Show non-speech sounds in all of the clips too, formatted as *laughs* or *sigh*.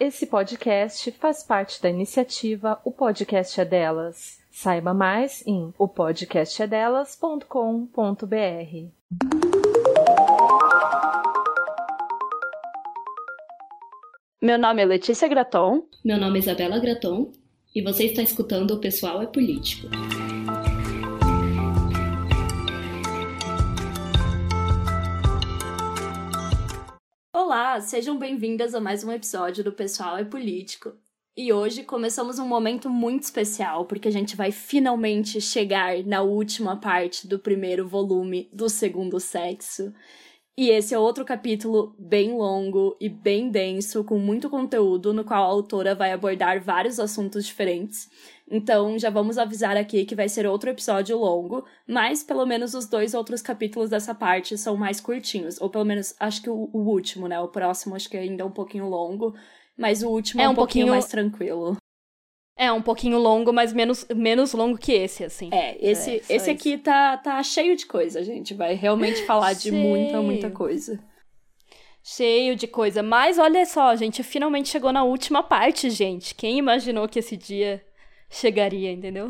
Esse podcast faz parte da iniciativa O Podcast é Delas. Saiba mais em opodcastedelas.com.br. Meu nome é Letícia Graton. Meu nome é Isabela Graton. E você está escutando O Pessoal é Político. Olá, sejam bem-vindas a mais um episódio do Pessoal é Político. E hoje começamos um momento muito especial, porque a gente vai finalmente chegar na última parte do primeiro volume do Segundo Sexo. E esse é outro capítulo bem longo e bem denso, com muito conteúdo, no qual a autora vai abordar vários assuntos diferentes. Então, já vamos avisar aqui que vai ser outro episódio longo, mas pelo menos os dois outros capítulos dessa parte são mais curtinhos. Ou pelo menos, acho que o, o último, né? O próximo acho que ainda é um pouquinho longo, mas o último é, é um, um pouquinho, pouquinho mais tranquilo. É, um pouquinho longo, mas menos, menos longo que esse, assim. É, esse, é, esse aqui tá, tá cheio de coisa, gente. Vai realmente falar de muita, muita coisa. Cheio de coisa. Mas olha só, a gente finalmente chegou na última parte, gente. Quem imaginou que esse dia chegaria, entendeu?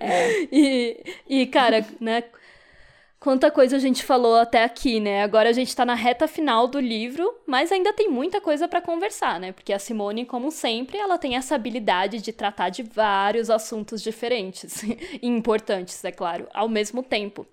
É. *laughs* e, e, cara, né? Quanta coisa a gente falou até aqui, né? Agora a gente tá na reta final do livro, mas ainda tem muita coisa para conversar, né? Porque a Simone, como sempre, ela tem essa habilidade de tratar de vários assuntos diferentes *laughs* e importantes, é claro, ao mesmo tempo.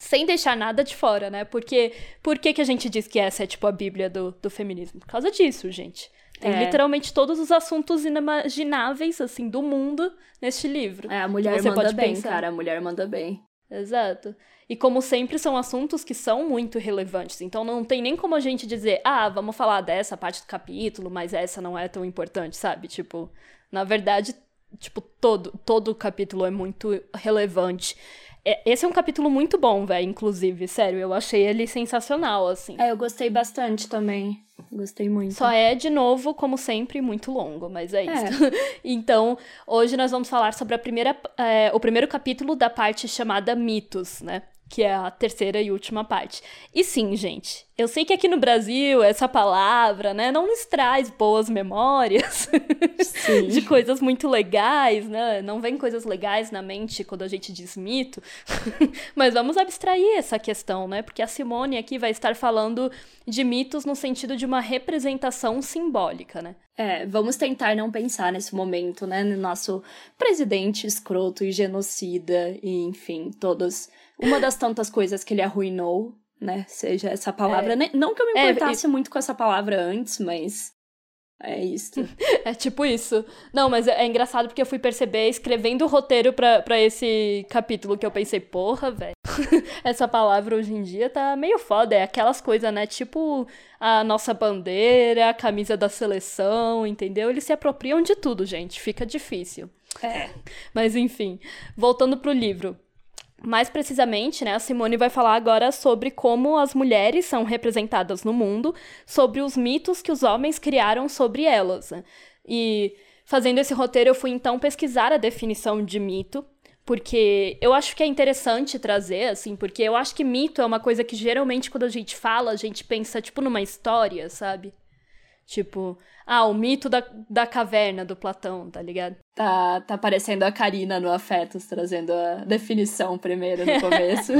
Sem deixar nada de fora, né? Porque por que, que a gente diz que essa é tipo a Bíblia do, do feminismo? Por causa disso, gente. Tem é. literalmente todos os assuntos inimagináveis, assim, do mundo neste livro. É, a mulher manda bem, pensar. cara. A mulher manda bem. Exato. E como sempre, são assuntos que são muito relevantes. Então não tem nem como a gente dizer, ah, vamos falar dessa parte do capítulo, mas essa não é tão importante, sabe? Tipo, na verdade, tipo, todo, todo o capítulo é muito relevante. É, esse é um capítulo muito bom, velho, inclusive, sério, eu achei ele sensacional, assim. É, eu gostei bastante também. Gostei muito. Só é, de novo, como sempre, muito longo, mas é, é. isso. *laughs* então, hoje nós vamos falar sobre a primeira, é, o primeiro capítulo da parte chamada Mitos, né? Que é a terceira e última parte. E sim, gente, eu sei que aqui no Brasil essa palavra, né, não nos traz boas memórias *laughs* de coisas muito legais, né? Não vem coisas legais na mente quando a gente diz mito. *laughs* Mas vamos abstrair essa questão, né? Porque a Simone aqui vai estar falando de mitos no sentido de uma representação simbólica, né? É, vamos tentar não pensar nesse momento, né, no nosso presidente escroto e genocida e, enfim, todos uma das tantas coisas que ele arruinou, né? Seja essa palavra. É. Não que eu me é, importasse é, e... muito com essa palavra antes, mas. É isso. *laughs* é tipo isso. Não, mas é, é, engraçado porque eu fui perceber escrevendo o roteiro pra esse capítulo que eu pensei, porra, velho. *laughs* Essa palavra hoje em dia tá meio foda. É aquelas coisas, né? Tipo a nossa bandeira, a camisa da seleção, entendeu? Eles se apropriam de tudo, gente. Fica difícil. É. Mas enfim, voltando pro livro. Mais precisamente, né, a Simone vai falar agora sobre como as mulheres são representadas no mundo, sobre os mitos que os homens criaram sobre elas. E fazendo esse roteiro, eu fui então pesquisar a definição de mito, porque eu acho que é interessante trazer, assim, porque eu acho que mito é uma coisa que geralmente quando a gente fala, a gente pensa, tipo, numa história, sabe? Tipo, ah, o mito da, da caverna do Platão, tá ligado? Tá, tá aparecendo a Karina no Afetos, trazendo a definição primeiro no *laughs* começo.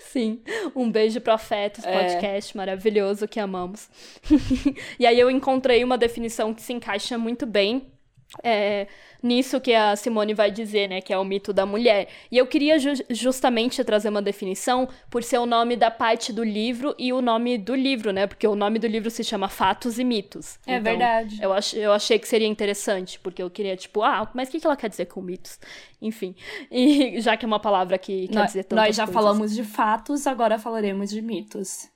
Sim, um beijo pro Afetos, é. podcast maravilhoso que amamos. *laughs* e aí eu encontrei uma definição que se encaixa muito bem é, nisso que a Simone vai dizer, né, que é o mito da mulher. E eu queria ju justamente trazer uma definição por ser o nome da parte do livro e o nome do livro, né, porque o nome do livro se chama Fatos e Mitos. É então, verdade. Eu, ach eu achei que seria interessante, porque eu queria, tipo, ah, mas o que, que ela quer dizer com mitos? Enfim, *laughs* e já que é uma palavra que quer dizer tantas Nós já coisas. falamos de fatos, agora falaremos de mitos.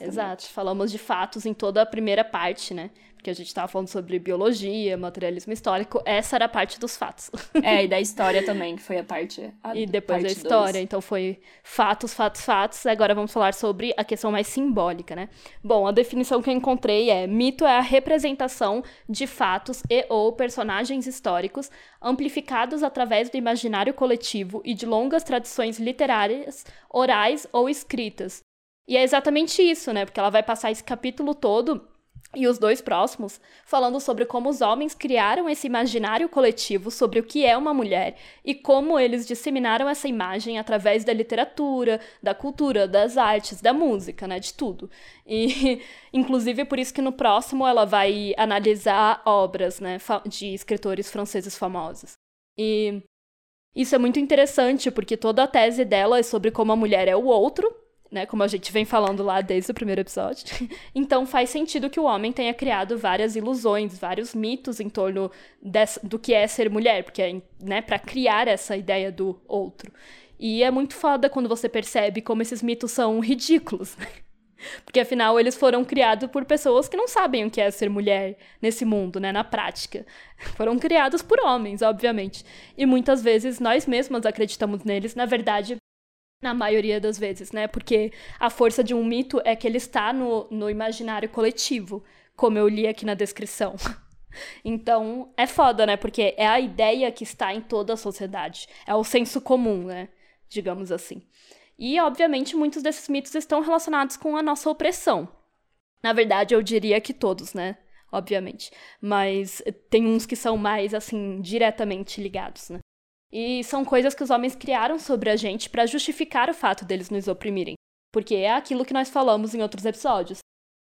Exato, falamos de fatos em toda a primeira parte, né? Porque a gente estava falando sobre biologia, materialismo histórico, essa era a parte dos fatos. *laughs* É, e da história também, que foi a parte. A e depois parte da história, dois. então foi fatos, fatos, fatos. Agora vamos falar sobre a questão mais simbólica, né? Bom, a definição que eu encontrei é: mito é a representação de fatos e ou personagens históricos amplificados através do imaginário coletivo e de longas tradições literárias, orais ou escritas. E é exatamente isso, né? Porque ela vai passar esse capítulo todo e os dois próximos, falando sobre como os homens criaram esse imaginário coletivo sobre o que é uma mulher e como eles disseminaram essa imagem através da literatura, da cultura, das artes, da música, né, de tudo. E *laughs* inclusive por isso que no próximo ela vai analisar obras, né, de escritores franceses famosos. E isso é muito interessante porque toda a tese dela é sobre como a mulher é o outro né? Como a gente vem falando lá desde o primeiro episódio. *laughs* então faz sentido que o homem tenha criado várias ilusões, vários mitos em torno dessa, do que é ser mulher, porque é, né, para criar essa ideia do outro. E é muito foda quando você percebe como esses mitos são ridículos. *laughs* Porque afinal eles foram criados por pessoas que não sabem o que é ser mulher nesse mundo, né, na prática. *laughs* Foram criados por homens, obviamente. E muitas vezes nós mesmas acreditamos neles, na verdade, na maioria das vezes, né? Porque a força de um mito é que ele está no, no imaginário coletivo, como eu li aqui na descrição. *laughs* Então, é foda, né? Porque é a ideia que está em toda a sociedade. É o senso comum, né? Digamos assim. E, obviamente, muitos desses mitos estão relacionados com a nossa opressão. Na verdade, eu diria que todos, né? Obviamente. Mas tem uns que são mais, assim, diretamente ligados, né? E são coisas que os homens criaram sobre a gente para justificar o fato deles nos oprimirem. Porque é aquilo que nós falamos em outros episódios.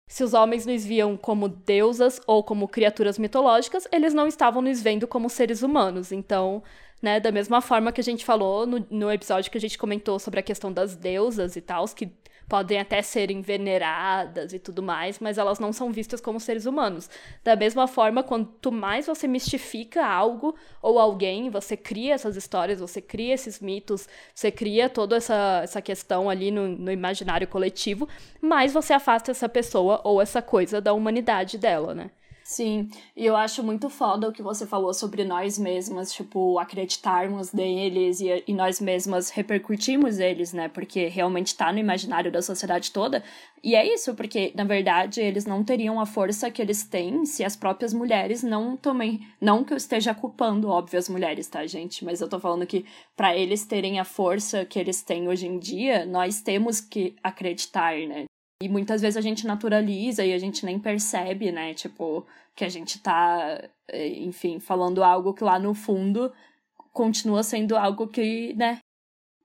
Se os homens nos viam como deusas ou como criaturas mitológicas, eles não estavam nos vendo como seres humanos. Então, né, da mesma forma que a gente falou no, no episódio que a gente comentou sobre a questão das deusas e tal, que podem até serem veneradas e tudo mais, mas elas não são vistas como seres humanos. Da mesma forma, quanto mais você mistifica algo ou alguém, você cria essas histórias, você cria esses mitos, você cria toda essa, essa questão ali no, no imaginário coletivo, mais você afasta essa pessoa ou essa coisa da humanidade dela, né? Sim, e eu acho muito foda o que você falou sobre nós mesmas, tipo, acreditarmos neles e, e nós mesmas repercutimos eles, né? Porque realmente tá no imaginário da sociedade toda. E é isso, porque, na verdade, eles não teriam a força que eles têm se as próprias mulheres não também. Não que eu esteja culpando, óbvio, as mulheres, tá, gente? Mas eu tô falando que para eles terem a força que eles têm hoje em dia, nós temos que acreditar, né? E muitas vezes a gente naturaliza e a gente nem percebe, né? Tipo, que a gente tá, eh, enfim, falando algo que lá no fundo continua sendo algo que, né,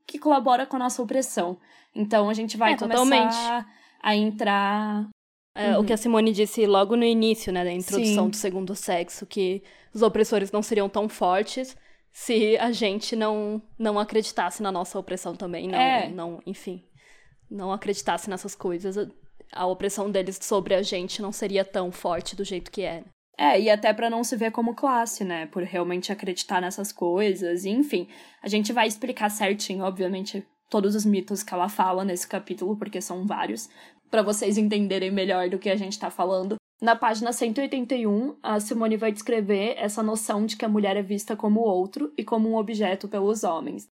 que colabora com a nossa opressão. Então a gente vai é, começar totalmente. a entrar. É, uhum. O que a Simone disse logo no início, né, da introdução Sim. do segundo sexo, que os opressores não seriam tão fortes se a gente não não acreditasse na nossa opressão também, não, é. não, enfim não acreditasse nessas coisas, a opressão deles sobre a gente não seria tão forte do jeito que é. É, e até para não se ver como classe, né? Por realmente acreditar nessas coisas, e, enfim. A gente vai explicar certinho, obviamente, todos os mitos que ela fala nesse capítulo, porque são vários, para vocês entenderem melhor do que a gente tá falando. Na página 181, a Simone vai descrever essa noção de que a mulher é vista como outro e como um objeto pelos homens.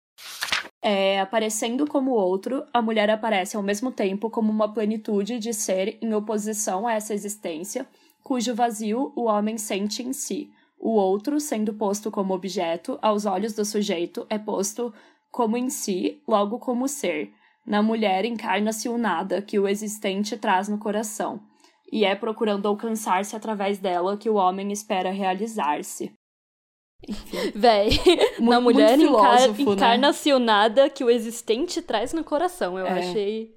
É, aparecendo como outro, a mulher aparece ao mesmo tempo como uma plenitude de ser em oposição a essa existência, cujo vazio o homem sente em si. O outro, sendo posto como objeto, aos olhos do sujeito, é posto como em si, logo como ser. Na mulher encarna-se o nada que o existente traz no coração, e é procurando alcançar-se através dela que o homem espera realizar-se. Véi, *laughs* na mulher encar né? encarna-se o nada que o existente traz no coração. Eu é. achei,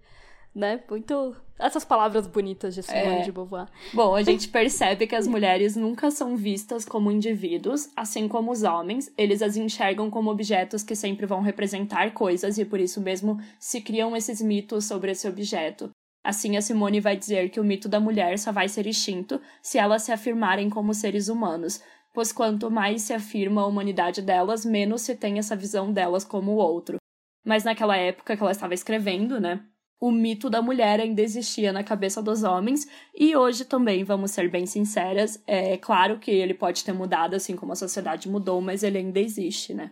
né, muito... Essas palavras bonitas de Simone é. de Beauvoir. Bom, a gente percebe que as mulheres nunca são vistas como indivíduos, assim como os homens. Eles as enxergam como objetos que sempre vão representar coisas e por isso mesmo se criam esses mitos sobre esse objeto. Assim, a Simone vai dizer que o mito da mulher só vai ser extinto se elas se afirmarem como seres humanos, pois quanto mais se afirma a humanidade delas, menos se tem essa visão delas como o outro. Mas naquela época que ela estava escrevendo, né, o mito da mulher ainda existia na cabeça dos homens, e hoje também, vamos ser bem sinceras, é claro que ele pode ter mudado, assim como a sociedade mudou, mas ele ainda existe, né?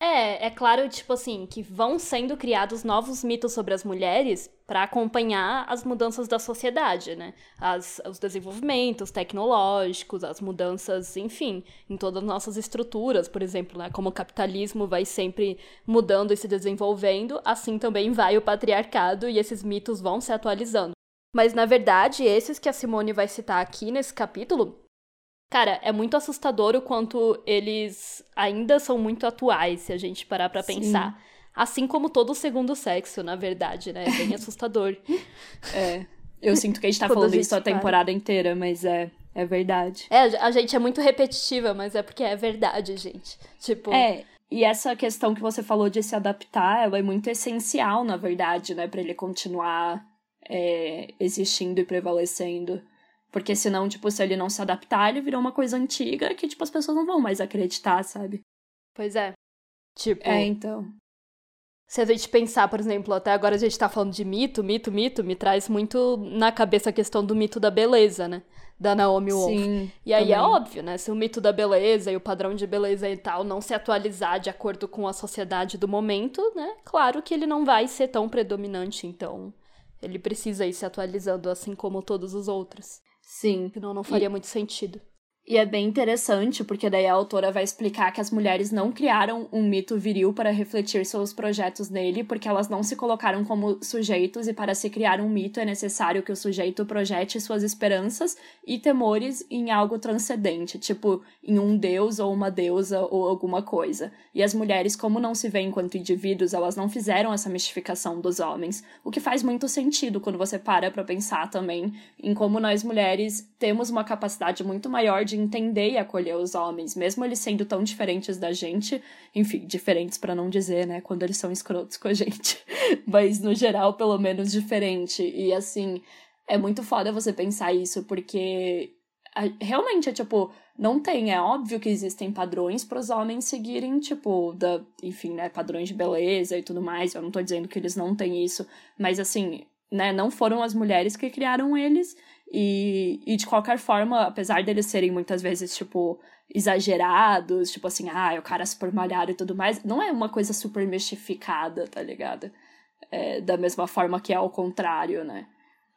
É, é claro, tipo assim, que vão sendo criados novos mitos sobre as mulheres para acompanhar as mudanças da sociedade, né? As, os desenvolvimentos tecnológicos, as mudanças, enfim, em todas as nossas estruturas, por exemplo, né? Como o capitalismo vai sempre mudando e se desenvolvendo, assim também vai o patriarcado e esses mitos vão se atualizando. Mas na verdade, esses que a Simone vai citar aqui nesse capítulo, cara, é muito assustador o quanto eles ainda são muito atuais, se a gente parar para pensar. Assim como todo o segundo sexo, na verdade, né? É bem *laughs* assustador. é. Eu sinto que a gente tá falando isso a temporada inteira, mas é, é verdade. É, a gente é muito repetitiva, mas é porque é verdade, gente. Tipo. É, e essa questão que você falou de se adaptar, ela é muito essencial, na verdade, né, para ele continuar é, existindo e prevalecendo. Porque senão, tipo, se ele não se adaptar, ele virou uma coisa antiga que, tipo, as pessoas não vão mais acreditar, sabe? Pois é. Tipo. É, então. Se a gente pensar, por exemplo, até agora a gente tá falando de mito, mito, mito, me traz muito na cabeça a questão do mito da beleza, né? Da Naomi Wolf. Sim, e aí é também. é óbvio, né? Se o mito da beleza e o padrão de beleza e tal não se atualizar de acordo com a sociedade do momento, né? Claro que ele não vai ser tão predominante, então ele precisa ir se atualizando assim como todos os outros. Sim. Senão não faria e... muito sentido. E é bem interessante, porque daí a autora vai explicar que as mulheres não criaram um mito viril para refletir seus projetos nele, porque elas não se colocaram como sujeitos, e para se criar um mito é necessário que o sujeito projete suas esperanças e temores em algo transcendente, tipo em um deus ou uma deusa ou alguma coisa. E as mulheres, como não se veem enquanto indivíduos, elas não fizeram essa mistificação dos homens, o que faz muito sentido quando você para para pensar também em como nós mulheres temos uma capacidade muito maior de de entender e acolher os homens, mesmo eles sendo tão diferentes da gente, enfim, diferentes para não dizer, né, quando eles são escrotos com a gente, *laughs* mas no geral, pelo menos diferente. E assim, é muito foda você pensar isso, porque realmente é tipo, não tem, é óbvio que existem padrões para os homens seguirem, tipo, da, enfim, né, padrões de beleza e tudo mais. Eu não tô dizendo que eles não têm isso, mas assim, né, não foram as mulheres que criaram eles e, e de qualquer forma, apesar deles serem muitas vezes, tipo, exagerados, tipo assim, ah, o cara super malhado e tudo mais, não é uma coisa super mistificada, tá ligado? É, da mesma forma que é ao contrário, né?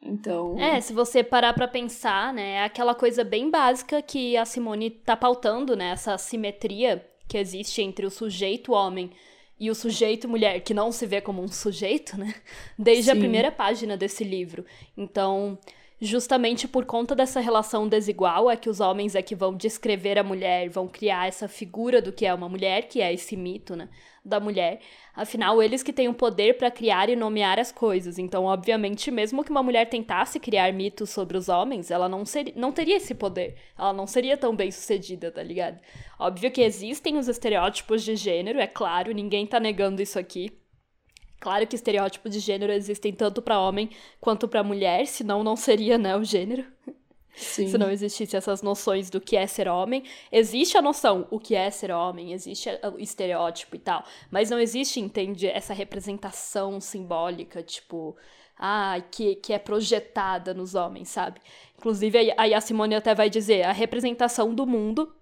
Então. É, se você parar pra pensar, né, é aquela coisa bem básica que a Simone tá pautando, né? Essa simetria que existe entre o sujeito homem e o sujeito mulher, que não se vê como um sujeito, né? *laughs* Desde Sim. a primeira página desse livro. Então, justamente por conta dessa relação desigual, é que os homens é que vão descrever a mulher, vão criar essa figura do que é uma mulher, que é esse mito, né, da mulher. Afinal, eles que têm o poder para criar e nomear as coisas. Então, obviamente, mesmo que uma mulher tentasse criar mitos sobre os homens, ela não, seria, não teria esse poder. Ela não seria tão bem sucedida, tá ligado? Óbvio que existem os estereótipos de gênero, é claro, ninguém tá negando isso aqui. Claro que estereótipos de gênero existem tanto para homem quanto para mulher, senão não seria, né, o gênero. Sim. Se não existisse essas noções do que é ser homem. Existe a noção o que é ser homem, existe o estereótipo e tal, mas não existe, entende, essa representação simbólica, tipo, ah, que, que é projetada nos homens, sabe? Inclusive, aí a Simone até vai dizer, a representação do mundo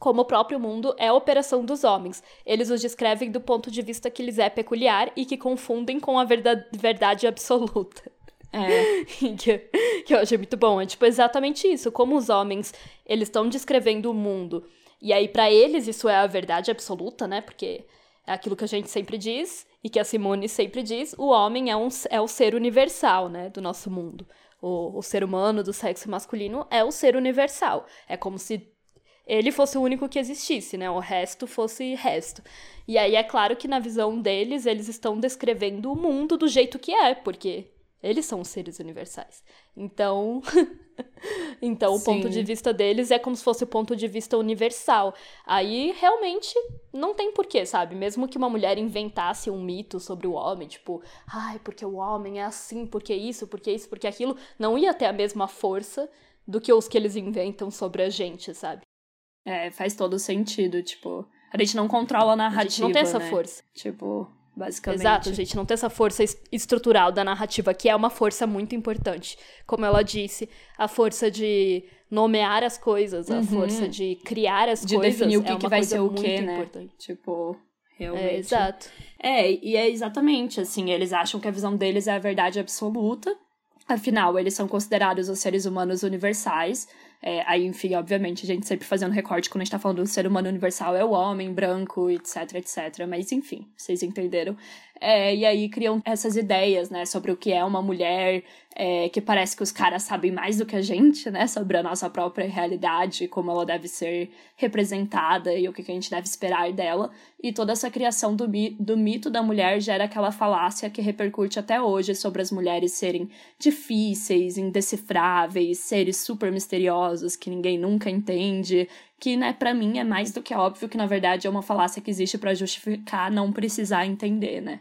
como o próprio mundo é a operação dos homens. Eles os descrevem do ponto de vista que lhes é peculiar e que confundem com a verdade, verdade absoluta. É. *laughs* que, que eu achei muito bom. É tipo exatamente isso. Como os homens, eles estão descrevendo o mundo. E aí, para eles, isso é a verdade absoluta, né? Porque é aquilo que a gente sempre diz e que a Simone sempre diz: o homem é, um, é o ser universal, né? Do nosso mundo. O, o ser humano do sexo masculino é o ser universal. É como se ele fosse o único que existisse, né? O resto fosse resto. E aí é claro que na visão deles, eles estão descrevendo o mundo do jeito que é, porque eles são os seres universais. Então, *laughs* então o ponto de vista deles é como se fosse o ponto de vista universal. Aí realmente não tem porquê, sabe? Mesmo que uma mulher inventasse um mito sobre o homem, tipo, ai, porque o homem é assim, porque isso, porque isso, porque aquilo, não ia ter a mesma força do que os que eles inventam sobre a gente, sabe? É, faz todo sentido, tipo. A gente não controla a narrativa. A gente não tem essa né? força. Tipo, basicamente. Exato, a gente não tem essa força estrutural da narrativa, que é uma força muito importante. Como ela disse, a força de nomear as coisas, a uhum. força de criar as de coisas. De definir o que, é que vai ser o que, né? Importante. Tipo, realmente. É, exato. É, e é exatamente assim, eles acham que a visão deles é a verdade absoluta. Afinal, eles são considerados os seres humanos universais, é, aí, enfim, obviamente, a gente sempre fazendo recorte quando a gente tá falando do ser humano universal é o homem, branco, etc, etc. Mas, enfim, vocês entenderam. É, e aí criam essas ideias, né, sobre o que é uma mulher, é, que parece que os caras sabem mais do que a gente, né, sobre a nossa própria realidade, como ela deve ser representada e o que a gente deve esperar dela. E toda essa criação do, do mito da mulher gera aquela falácia que repercute até hoje sobre as mulheres serem difíceis, indecifráveis, seres super misteriosos que ninguém nunca entende, que, né, para mim é mais do que óbvio que na verdade é uma falácia que existe para justificar não precisar entender, né?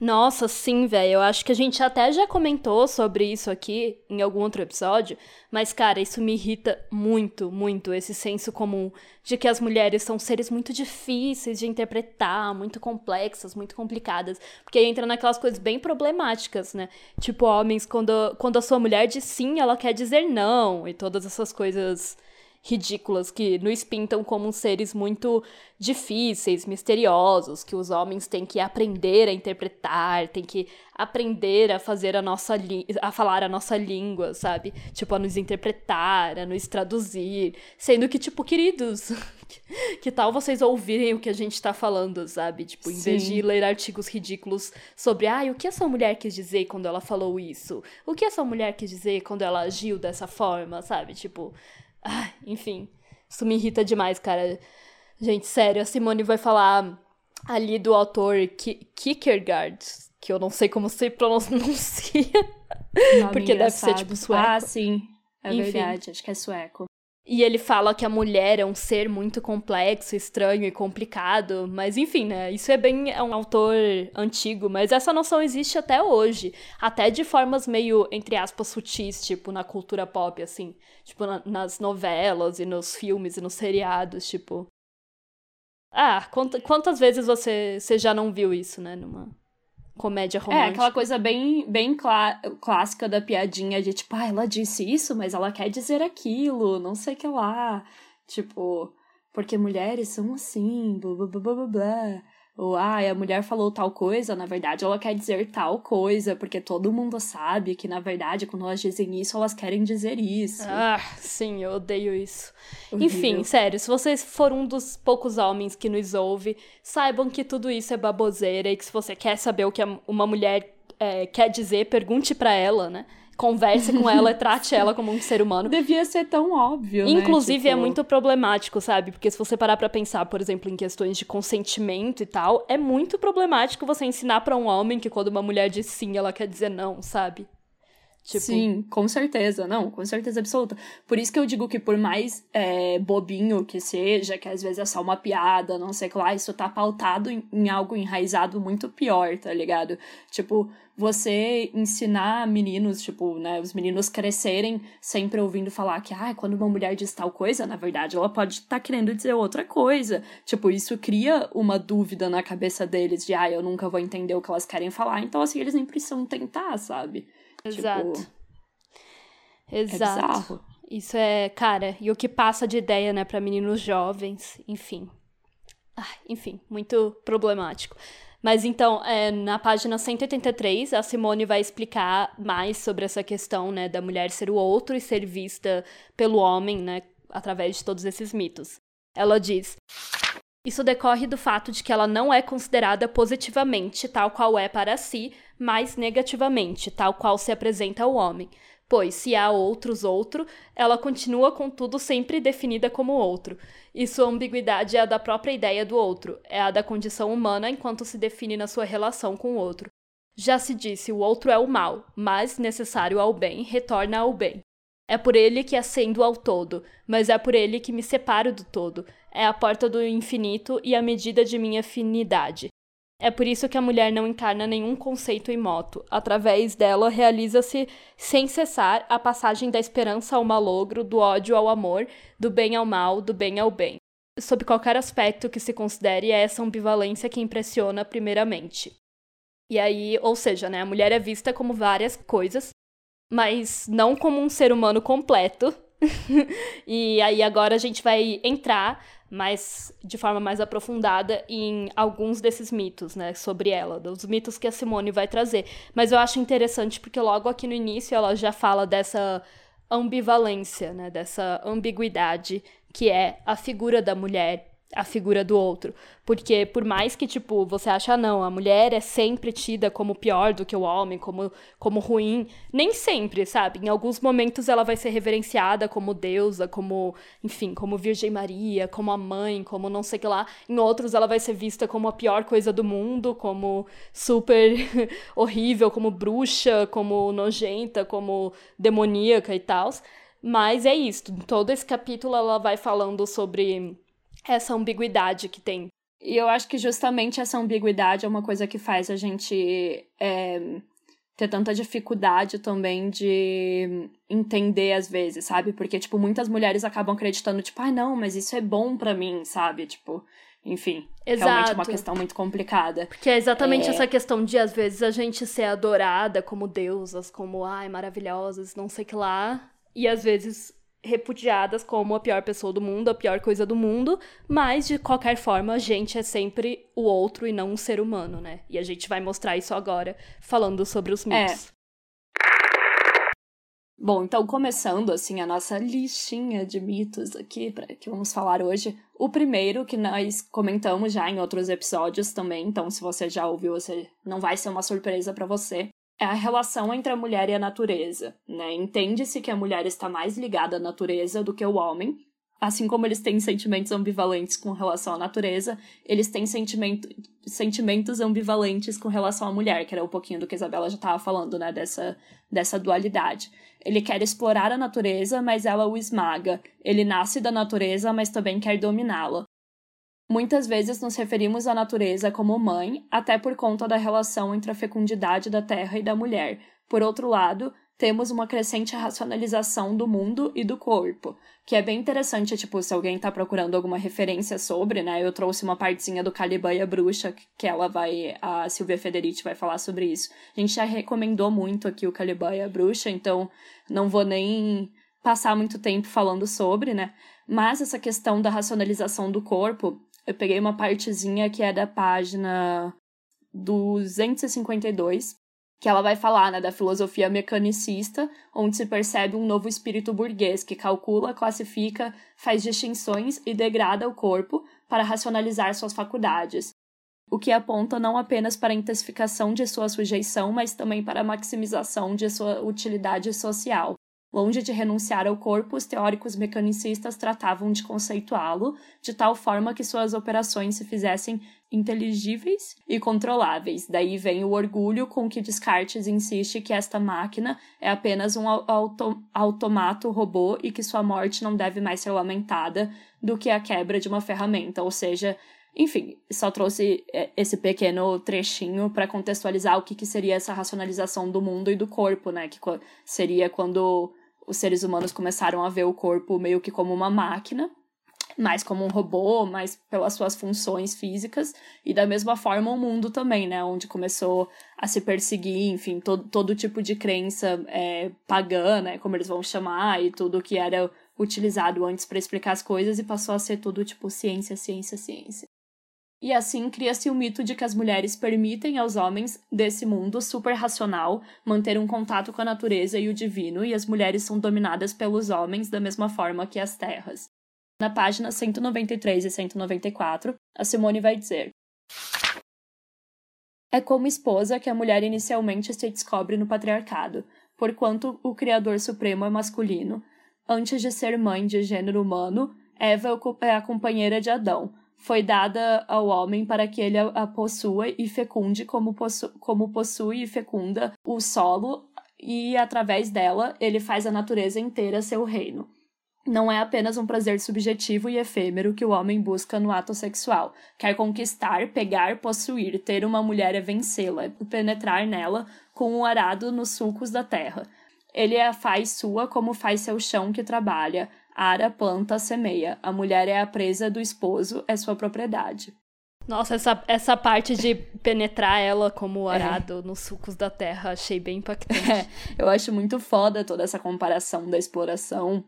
Nossa, sim, velho. Eu acho que a gente até já comentou sobre isso aqui em algum outro episódio, mas, cara, isso me irrita muito, muito, esse senso comum de que as mulheres são seres muito difíceis de interpretar, muito complexas, muito complicadas. Porque entra naquelas coisas bem problemáticas, né? Tipo, homens, quando, quando a sua mulher diz sim, ela quer dizer não, e todas essas coisas ridículas que nos pintam como seres muito difíceis, misteriosos, que os homens têm que aprender a interpretar, têm que aprender a fazer a nossa a falar a nossa língua, sabe? Tipo a nos interpretar, a nos traduzir, sendo que tipo queridos, *laughs* que tal vocês ouvirem o que a gente tá falando, sabe? Tipo, em Sim. vez de ler artigos ridículos sobre, ah, o que essa mulher quis dizer quando ela falou isso? O que essa mulher quis dizer quando ela agiu dessa forma, sabe? Tipo, Ai, enfim, isso me irrita demais, cara. Gente, sério, a Simone vai falar ali do autor Kierkegaard, que eu não sei como se pronuncia. *laughs* porque deve ser tipo sueco. Ah, sim. É Enfim. verdade, acho que é sueco. E ele fala que a mulher é um ser muito complexo, estranho e complicado, mas enfim, né? Isso é bem é um autor antigo, mas essa noção existe até hoje, até de formas meio entre aspas sutis, tipo na cultura pop assim, tipo na, nas novelas e nos filmes e nos seriados, tipo Ah, quantas vezes você, você já não viu isso, né, numa comédia romântica. É, aquela coisa bem, bem clá clássica da piadinha de tipo, ah, ela disse isso, mas ela quer dizer aquilo, não sei o que lá. Tipo, porque mulheres são assim, blá blá blá blá blá. Ou, ah, a mulher falou tal coisa, na verdade ela quer dizer tal coisa, porque todo mundo sabe que, na verdade, quando elas dizem isso, elas querem dizer isso. Ah, sim, eu odeio isso. Horrível. Enfim, sério, se vocês for um dos poucos homens que nos ouve, saibam que tudo isso é baboseira e que se você quer saber o que uma mulher é, quer dizer, pergunte para ela, né? Converse com ela e trate ela como um ser humano. Devia ser tão óbvio, né? Inclusive, né? tipo... é muito problemático, sabe? Porque se você parar pra pensar, por exemplo, em questões de consentimento e tal, é muito problemático você ensinar para um homem que quando uma mulher diz sim, ela quer dizer não, sabe? Tipo... Sim, com certeza, não, com certeza absoluta. Por isso que eu digo que por mais é, bobinho que seja, que às vezes é só uma piada, não sei o que lá, isso tá pautado em, em algo enraizado muito pior, tá ligado? Tipo, você ensinar meninos, tipo, né, os meninos crescerem sempre ouvindo falar que, ah, quando uma mulher diz tal coisa, na verdade, ela pode estar tá querendo dizer outra coisa. Tipo, isso cria uma dúvida na cabeça deles de, ah, eu nunca vou entender o que elas querem falar, então assim, eles nem precisam tentar, sabe? Exato. Tipo, Exato. É Isso é, cara, e o que passa de ideia, né, para meninos jovens, enfim. Ah, enfim, muito problemático. Mas então, é, na página 183, a Simone vai explicar mais sobre essa questão, né, da mulher ser o outro e ser vista pelo homem, né, através de todos esses mitos. Ela diz: Isso decorre do fato de que ela não é considerada positivamente tal qual é para si, mas negativamente, tal qual se apresenta ao homem. Pois, se há outros outro, ela continua, contudo, sempre definida como outro. E sua ambiguidade é a da própria ideia do outro, é a da condição humana enquanto se define na sua relação com o outro. Já se disse, o outro é o mal, mas necessário ao bem, retorna ao bem. É por ele que ascendo ao todo, mas é por ele que me separo do todo. É a porta do infinito e a medida de minha afinidade. É por isso que a mulher não encarna nenhum conceito imoto. Através dela, realiza-se sem cessar a passagem da esperança ao malogro, do ódio ao amor, do bem ao mal, do bem ao bem. Sob qualquer aspecto que se considere, é essa ambivalência que impressiona primeiramente. E aí, ou seja, né, a mulher é vista como várias coisas, mas não como um ser humano completo. *laughs* e aí agora a gente vai entrar mais de forma mais aprofundada em alguns desses mitos, né, sobre ela, dos mitos que a Simone vai trazer. Mas eu acho interessante porque logo aqui no início ela já fala dessa ambivalência, né, dessa ambiguidade que é a figura da mulher a figura do outro. Porque por mais que, tipo, você acha, ah, não, a mulher é sempre tida como pior do que o homem, como, como ruim, nem sempre, sabe? Em alguns momentos ela vai ser reverenciada como deusa, como, enfim, como Virgem Maria, como a mãe, como não sei o que lá. Em outros ela vai ser vista como a pior coisa do mundo, como super *laughs* horrível, como bruxa, como nojenta, como demoníaca e tal. Mas é isso, todo esse capítulo ela vai falando sobre essa ambiguidade que tem. E eu acho que justamente essa ambiguidade é uma coisa que faz a gente é, ter tanta dificuldade também de entender às vezes, sabe? Porque, tipo, muitas mulheres acabam acreditando, tipo, ai, ah, não, mas isso é bom para mim, sabe? Tipo, enfim, Exato. realmente é uma questão muito complicada. Porque é exatamente é... essa questão de, às vezes, a gente ser adorada como deusas, como, ai, maravilhosas, não sei o que lá. E às vezes repudiadas como a pior pessoa do mundo, a pior coisa do mundo, mas de qualquer forma a gente é sempre o outro e não um ser humano, né? E a gente vai mostrar isso agora falando sobre os mitos. É. Bom, então começando assim a nossa listinha de mitos aqui para que vamos falar hoje. O primeiro que nós comentamos já em outros episódios também, então se você já ouviu, você não vai ser uma surpresa para você, é a relação entre a mulher e a natureza. Né? Entende-se que a mulher está mais ligada à natureza do que o homem. Assim como eles têm sentimentos ambivalentes com relação à natureza, eles têm sentimento, sentimentos ambivalentes com relação à mulher, que era um pouquinho do que a Isabela já estava falando, né? Dessa, dessa dualidade. Ele quer explorar a natureza, mas ela o esmaga. Ele nasce da natureza, mas também quer dominá-la. Muitas vezes nos referimos à natureza como mãe, até por conta da relação entre a fecundidade da terra e da mulher. Por outro lado, temos uma crescente racionalização do mundo e do corpo, que é bem interessante, tipo, se alguém tá procurando alguma referência sobre, né? Eu trouxe uma partezinha do Caliban e a Bruxa, que ela vai, a Silvia Federici vai falar sobre isso. A gente já recomendou muito aqui o Caliban e a Bruxa, então não vou nem passar muito tempo falando sobre, né? Mas essa questão da racionalização do corpo eu peguei uma partezinha que é da página 252, que ela vai falar né, da filosofia mecanicista, onde se percebe um novo espírito burguês que calcula, classifica, faz distinções e degrada o corpo para racionalizar suas faculdades, o que aponta não apenas para a intensificação de sua sujeição, mas também para a maximização de sua utilidade social. Longe de renunciar ao corpo, os teóricos mecanicistas tratavam de conceituá-lo de tal forma que suas operações se fizessem inteligíveis e controláveis. Daí vem o orgulho com que Descartes insiste que esta máquina é apenas um auto automato robô e que sua morte não deve mais ser lamentada do que a quebra de uma ferramenta, ou seja, enfim, só trouxe é, esse pequeno trechinho para contextualizar o que, que seria essa racionalização do mundo e do corpo, né? Que seria quando os seres humanos começaram a ver o corpo meio que como uma máquina, mais como um robô, mais pelas suas funções físicas, e da mesma forma o mundo também, né, onde começou a se perseguir, enfim, todo, todo tipo de crença é, pagã, né, como eles vão chamar, e tudo que era utilizado antes para explicar as coisas, e passou a ser tudo tipo ciência, ciência, ciência. E assim cria-se o mito de que as mulheres permitem aos homens desse mundo super racional manter um contato com a natureza e o divino, e as mulheres são dominadas pelos homens da mesma forma que as terras. Na página 193 e 194, a Simone vai dizer: É como esposa que a mulher inicialmente se descobre no patriarcado, porquanto o Criador Supremo é masculino. Antes de ser mãe de gênero humano, Eva é a companheira de Adão foi dada ao homem para que ele a possua e fecunde como, possu como possui e fecunda o solo, e através dela ele faz a natureza inteira seu reino. Não é apenas um prazer subjetivo e efêmero que o homem busca no ato sexual. Quer conquistar, pegar, possuir, ter uma mulher é vencê-la, penetrar nela com o um arado nos sulcos da terra. Ele a faz sua como faz seu chão que trabalha, Ara planta, semeia. A mulher é a presa do esposo, é sua propriedade. Nossa, essa, essa parte de penetrar ela como é. arado é. nos sucos da terra, achei bem impactante. *laughs* É, eu acho muito foda toda essa comparação da exploração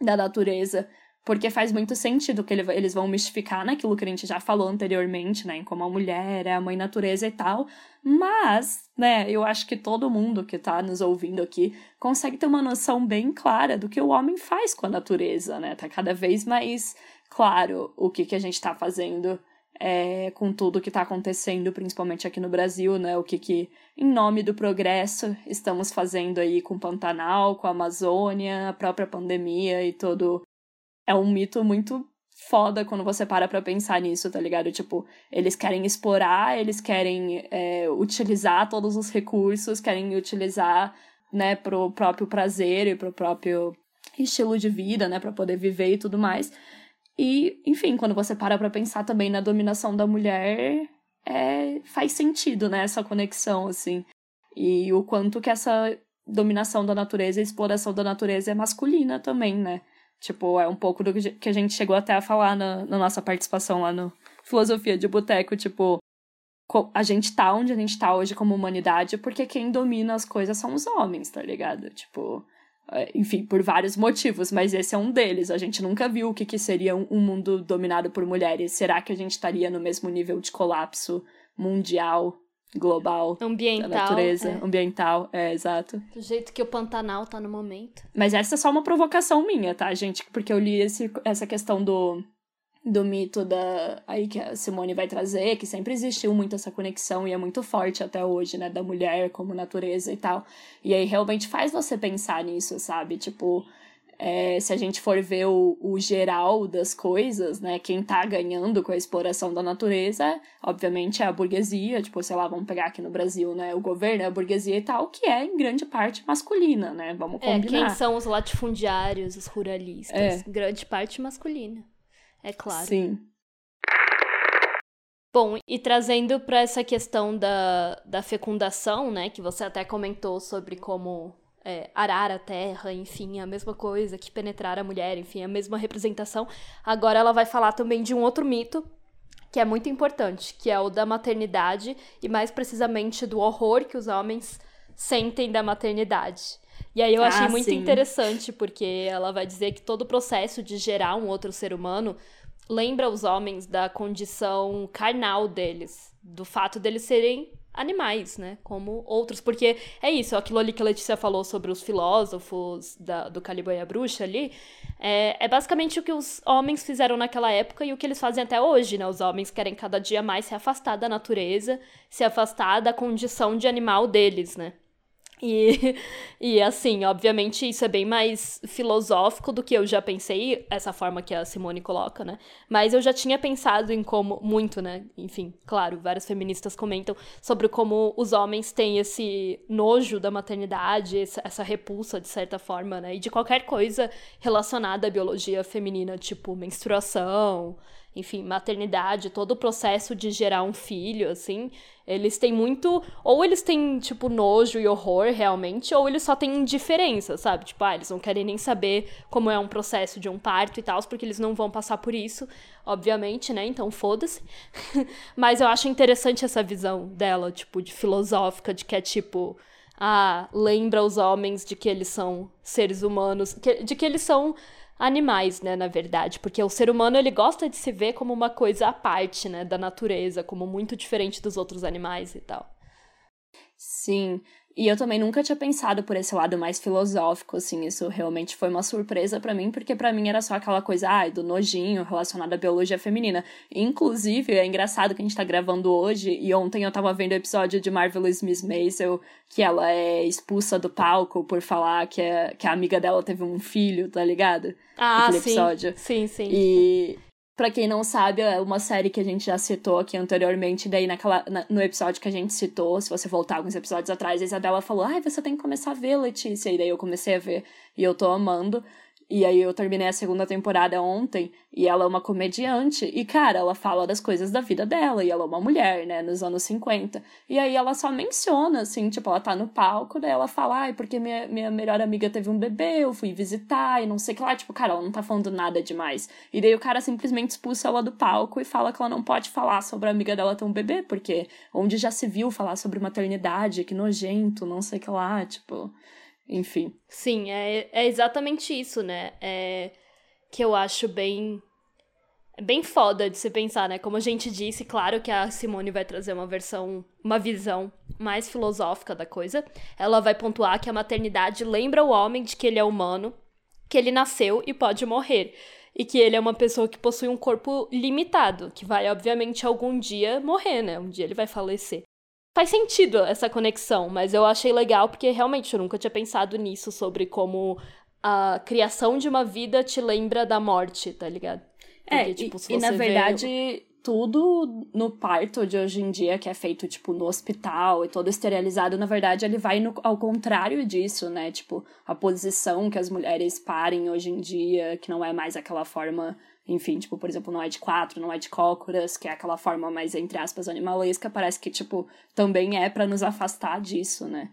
da natureza, porque faz muito sentido que ele, eles vão mistificar naquilo que a gente já falou anteriormente, né, em como a mulher é a mãe natureza e tal, mas, né, eu acho que todo mundo que tá nos ouvindo aqui consegue ter uma noção bem clara do que o homem faz com a natureza, né, tá cada vez mais claro o que que a gente tá fazendo é, com tudo que está acontecendo, principalmente aqui no Brasil, né? O que, que, em nome do progresso, estamos fazendo aí com o Pantanal, com a Amazônia, a própria pandemia e todo. É um mito muito foda quando você para pra pensar nisso, tá ligado? Tipo, eles querem explorar, eles querem é, utilizar todos os recursos, querem utilizar, né, pro próprio prazer e pro próprio estilo de vida, né, para poder viver e tudo mais. E, enfim, quando você para pra pensar também na dominação da mulher, é, faz sentido, né, essa conexão, assim. E o quanto que essa dominação da natureza e exploração da natureza é masculina também, né? Tipo, é um pouco do que a gente chegou até a falar na, na nossa participação lá no Filosofia de Boteco, tipo, a gente tá onde a gente tá hoje como humanidade porque quem domina as coisas são os homens, tá ligado? Tipo, é, enfim, por vários motivos, mas esse é um deles. A gente nunca viu o que, que seria um mundo dominado por mulheres. Será que a gente estaria no mesmo nível de colapso mundial, global, ambiental, da natureza, é. ambiental? É, exato. Do jeito que o Pantanal tá no momento. Mas essa é só uma provocação minha, tá, gente? Porque eu li esse, essa questão do do mito da aí que a Simone vai trazer, que sempre existiu muito essa conexão e é muito forte até hoje, né, da mulher como natureza e tal. E aí realmente faz você pensar nisso, sabe? Tipo, é, se a gente for ver o, o geral das coisas, né, quem tá ganhando com a exploração da natureza, obviamente é a burguesia, tipo, sei lá, vamos pegar aqui no Brasil, né, o governo, a burguesia e tal, que é em grande parte masculina, né, vamos combinar. É, quem são os latifundiários, os ruralistas, é. grande parte masculina é claro. Sim. Bom, e trazendo para essa questão da, da fecundação, né, que você até comentou sobre como é, arar a terra, enfim, a mesma coisa que penetrar a mulher, enfim, a mesma representação. Agora ela vai falar também de um outro mito que é muito importante, que é o da maternidade e mais precisamente do horror que os homens sentem da maternidade. E aí eu achei ah, muito sim. interessante, porque ela vai dizer que todo o processo de gerar um outro ser humano lembra os homens da condição carnal deles, do fato deles serem animais, né? Como outros. Porque é isso, aquilo ali que a Letícia falou sobre os filósofos da, do Caliban e a Bruxa ali, é, é basicamente o que os homens fizeram naquela época e o que eles fazem até hoje, né? Os homens querem cada dia mais se afastar da natureza, se afastar da condição de animal deles, né? E, *laughs* e assim, obviamente isso é bem mais filosófico do que eu já pensei, essa forma que a Simone coloca, né? Mas eu já tinha pensado em como, muito, né? Enfim, claro, várias feministas comentam sobre como os homens têm esse nojo da maternidade, essa, repulsa, de certa forma, né? E de qualquer coisa relacionada à biologia feminina, tipo menstruação, enfim, maternidade, todo o processo de gerar um filho, assim, eles têm muito. Ou eles têm, tipo, nojo e horror realmente, ou eles só têm indiferença, sabe? Tipo, ah, eles não querem nem saber como é um processo de um parto e tal, porque eles não vão passar por isso, obviamente, né? Então foda-se. *laughs* Mas eu acho interessante essa visão dela, tipo, de filosófica, de que é tipo. Ah, lembra os homens de que eles são seres humanos, de que eles são animais, né, na verdade, porque o ser humano ele gosta de se ver como uma coisa à parte, né, da natureza, como muito diferente dos outros animais e tal. Sim, e eu também nunca tinha pensado por esse lado mais filosófico, assim, isso realmente foi uma surpresa para mim, porque para mim era só aquela coisa, ah, do nojinho relacionado à biologia feminina. Inclusive, é engraçado que a gente tá gravando hoje, e ontem eu tava vendo o episódio de Marvelous Miss Maisel, que ela é expulsa do palco por falar que, é, que a amiga dela teve um filho, tá ligado? Ah, Aquele sim. episódio. Sim, sim. E Pra quem não sabe, é uma série que a gente já citou aqui anteriormente, daí naquela, na, no episódio que a gente citou, se você voltar alguns episódios atrás, a Isabela falou, ai, você tem que começar a ver, Letícia, e daí eu comecei a ver, e eu tô amando. E aí eu terminei a segunda temporada ontem e ela é uma comediante. E, cara, ela fala das coisas da vida dela. E ela é uma mulher, né, nos anos 50. E aí ela só menciona, assim, tipo, ela tá no palco, daí ela fala, ai, porque minha, minha melhor amiga teve um bebê, eu fui visitar e não sei o que lá. Tipo, cara, ela não tá falando nada demais. E daí o cara simplesmente expulsa ela do palco e fala que ela não pode falar sobre a amiga dela ter um bebê, porque onde já se viu falar sobre maternidade, que nojento, não sei o que lá, tipo enfim. Sim, é, é exatamente isso, né? É, que eu acho bem bem foda de se pensar, né? Como a gente disse, claro que a Simone vai trazer uma versão, uma visão mais filosófica da coisa. Ela vai pontuar que a maternidade lembra o homem de que ele é humano, que ele nasceu e pode morrer. E que ele é uma pessoa que possui um corpo limitado, que vai, obviamente, algum dia morrer, né? Um dia ele vai falecer. Faz sentido essa conexão, mas eu achei legal porque realmente eu nunca tinha pensado nisso, sobre como a criação de uma vida te lembra da morte, tá ligado? É, Porque, é, tipo, e, e na verdade, vê... tudo no parto de hoje em dia, que é feito, tipo, no hospital e todo esterilizado, na verdade, ele vai no, ao contrário disso, né? Tipo, a posição que as mulheres parem hoje em dia, que não é mais aquela forma enfim, tipo, por exemplo, não é de quatro, não é de cócoras, que é aquela forma mais, entre aspas, animalesca, parece que, tipo, também é para nos afastar disso, né?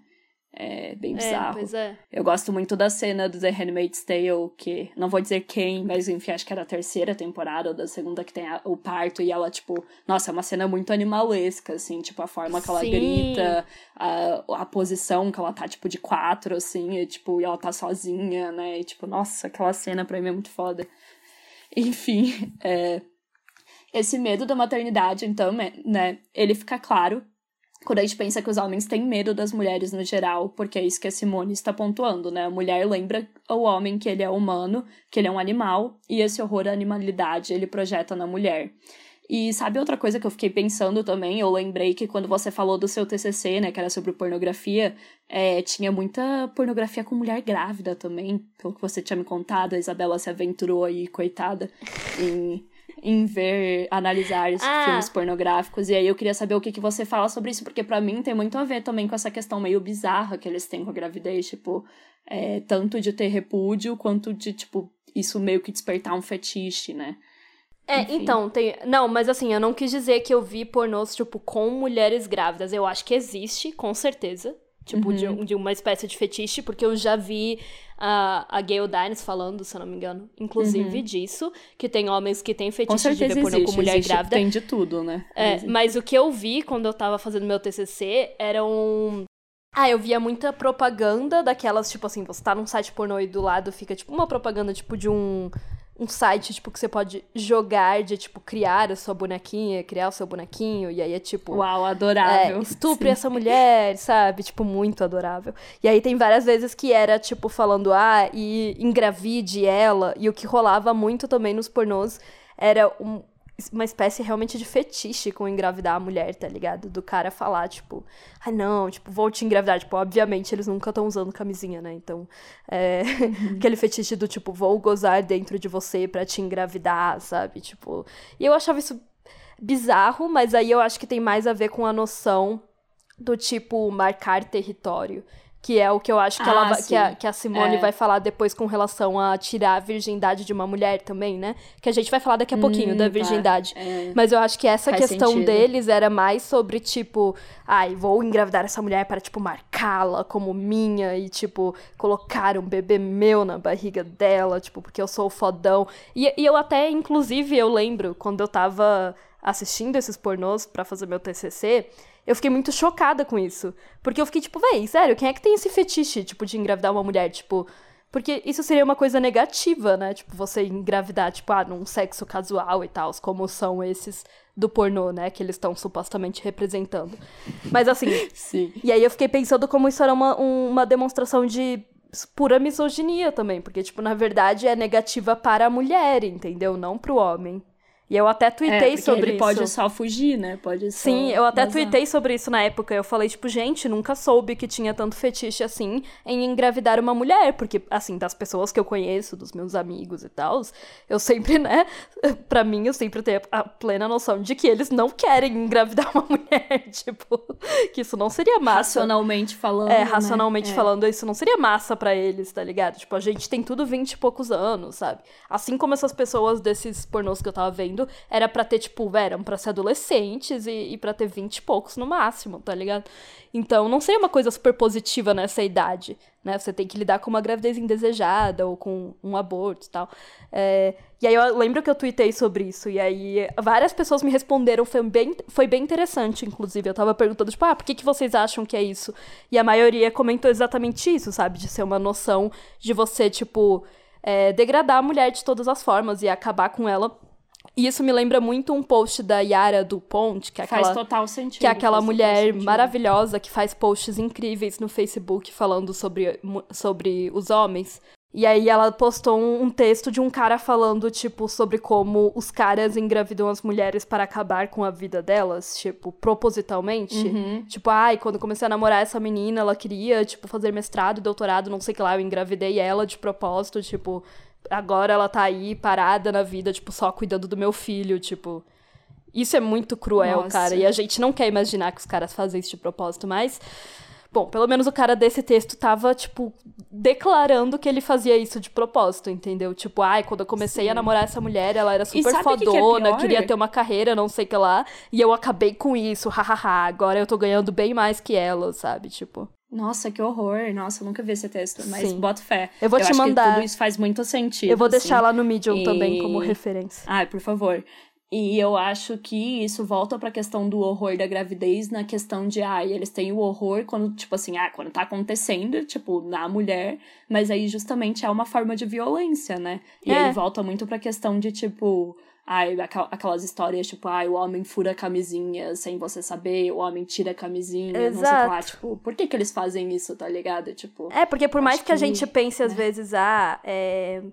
É bem é, bizarro. É, pois é. Eu gosto muito da cena do The Handmaid's Tale, que não vou dizer quem, mas enfim, acho que é da terceira temporada ou da segunda que tem a, o parto e ela, tipo, nossa, é uma cena muito animalesca, assim, tipo, a forma que ela Sim. grita, a, a posição que ela tá, tipo, de quatro, assim, e, tipo, e ela tá sozinha, né? E, tipo, nossa, aquela cena pra mim é muito foda. Enfim, *laughs* é, esse medo da maternidade, então, né, ele fica claro quando a gente pensa que os homens têm medo das mulheres no geral, porque é isso que a Simone está pontuando, né? A mulher lembra ao homem que ele é humano, que ele é um animal, e esse horror à animalidade ele projeta na mulher. E sabe outra coisa que eu fiquei pensando também? Eu lembrei que quando você falou do seu TCC, né, que era sobre pornografia, é, tinha muita pornografia com mulher grávida também, pelo que você tinha me contado. A Isabela se aventurou aí, coitada, em em ver, analisar ah. filmes pornográficos. E aí eu queria saber o que, que você fala sobre isso, porque para mim tem muito a ver também com essa questão meio bizarra que eles têm com a gravidez, tipo, é, tanto de ter repúdio quanto de, tipo, isso meio que despertar um fetiche, né? É, Enfim. então, tem. Não, mas assim, eu não quis dizer que eu vi pornôs, tipo, com mulheres grávidas. Eu acho que existe, com certeza. Tipo, uhum. de, de, uma espécie de fetiche, porque eu já vi a, a Gayle Dines falando, se eu não me engano, inclusive uhum. disso, que tem homens que têm fetiche de ver pornô com mulher existe, grávida. Tem de tudo, né? É, mas o que eu vi quando eu tava fazendo meu TCC era um... Ah, eu via muita propaganda daquelas, tipo assim, você tá num site pornô e do lado fica, tipo, uma propaganda, tipo, de um um site, tipo, que você pode jogar de, tipo, criar a sua bonequinha, criar o seu bonequinho, e aí é tipo. Uau, adorável. É, estupre Sim. essa mulher, *laughs* sabe? Tipo, muito adorável. E aí tem várias vezes que era, tipo, falando, ah, e engravide ela, e o que rolava muito também nos pornôs era um, uma espécie realmente de fetiche com engravidar a mulher, tá ligado? Do cara falar, tipo, ai ah, não, tipo, vou te engravidar. Tipo, obviamente eles nunca estão usando camisinha, né? Então, é uhum. *laughs* aquele fetiche do tipo, vou gozar dentro de você para te engravidar, sabe? Tipo, e eu achava isso bizarro, mas aí eu acho que tem mais a ver com a noção do tipo marcar território que é o que eu acho que, ah, ela, que, a, que a Simone é. vai falar depois com relação a tirar a virgindade de uma mulher também, né? Que a gente vai falar daqui a pouquinho hum, da tá. virgindade. Tá. É. Mas eu acho que essa Faz questão sentido. deles era mais sobre, tipo, ai, vou engravidar essa mulher para, tipo, marcá-la como minha e, tipo, colocar um bebê meu na barriga dela, tipo, porque eu sou o fodão. E, e eu até, inclusive, eu lembro, quando eu tava assistindo esses pornôs para fazer meu TCC, eu fiquei muito chocada com isso. Porque eu fiquei tipo, véi, sério, quem é que tem esse fetiche, tipo, de engravidar uma mulher? Tipo, porque isso seria uma coisa negativa, né? Tipo, você engravidar, tipo, ah, num sexo casual e tal, como são esses do pornô, né? Que eles estão supostamente representando. Mas assim. Sim. E aí eu fiquei pensando como isso era uma, uma demonstração de pura misoginia também. Porque, tipo, na verdade é negativa para a mulher, entendeu? Não para o homem. E eu até tuitei é, sobre ele isso. pode só fugir, né? Pode só Sim, eu até vazar. tuitei sobre isso na época. Eu falei, tipo, gente, nunca soube que tinha tanto fetiche assim em engravidar uma mulher. Porque, assim, das pessoas que eu conheço, dos meus amigos e tal, eu sempre, né? *laughs* Pra mim, eu sempre tenho a plena noção de que eles não querem engravidar uma *laughs* mulher. tipo, que isso não seria massa. Racionalmente falando. É, né? racionalmente né? falando, isso não seria massa para eles, tá ligado? Tipo, a gente tem tudo vinte e poucos anos, sabe? Assim como essas pessoas desses pornôs que eu tava vendo era para ter, tipo, eram para ser adolescentes e, e para ter vinte e poucos no máximo, tá ligado? Então, não seria uma coisa super positiva nessa idade, né? Você tem que lidar com uma gravidez indesejada ou com um aborto e tal. É, e aí eu lembro que eu tuitei sobre isso, e aí várias pessoas me responderam, foi bem, foi bem interessante, inclusive. Eu tava perguntando, tipo, ah, por que, que vocês acham que é isso? E a maioria comentou exatamente isso, sabe? De ser uma noção de você, tipo é, degradar a mulher de todas as formas e acabar com ela e isso me lembra muito um post da Yara Dupont, que é aquela, faz total sentido, que é aquela mulher maravilhosa que faz posts incríveis no Facebook falando sobre, sobre os homens. E aí ela postou um, texto de um cara falando, tipo, sobre como os caras engravidam as mulheres para acabar com a vida delas, tipo, propositalmente. Uhum. Tipo, ai, quando comecei a namorar essa menina, ela queria, tipo, fazer mestrado, doutorado, não sei o que lá, eu engravidei ela de propósito, tipo, agora ela tá aí parada na vida, tipo, só cuidando do meu filho, tipo. Isso é muito cruel, Nossa. cara. E a gente não quer imaginar que os caras fazem isso de propósito, mas Bom, pelo menos o cara desse texto tava, tipo, declarando que ele fazia isso de propósito, entendeu? Tipo, ai, quando eu comecei Sim. a namorar essa mulher, ela era super fodona, que que é queria ter uma carreira, não sei o que lá, e eu acabei com isso, hahaha, agora eu tô ganhando bem mais que ela, sabe? Tipo. Nossa, que horror. Nossa, eu nunca vi esse texto, mas Sim. bota fé. Eu vou eu te mandar. tudo isso faz muito sentido. Eu vou deixar assim. lá no Medium e... também como referência. Ai, por favor. E eu acho que isso volta pra questão do horror da gravidez, na questão de, ah, eles têm o horror quando, tipo assim, ah, quando tá acontecendo, tipo, na mulher, mas aí justamente é uma forma de violência, né? E é. aí volta muito pra questão de, tipo, ai, aquelas histórias, tipo, ai, o homem fura a camisinha sem você saber, o homem tira a camisinha, Exato. não sei lá, tipo, por que que eles fazem isso, tá ligado? Tipo. É, porque por mais que, que, a gente pense, às né? vezes, ah, é.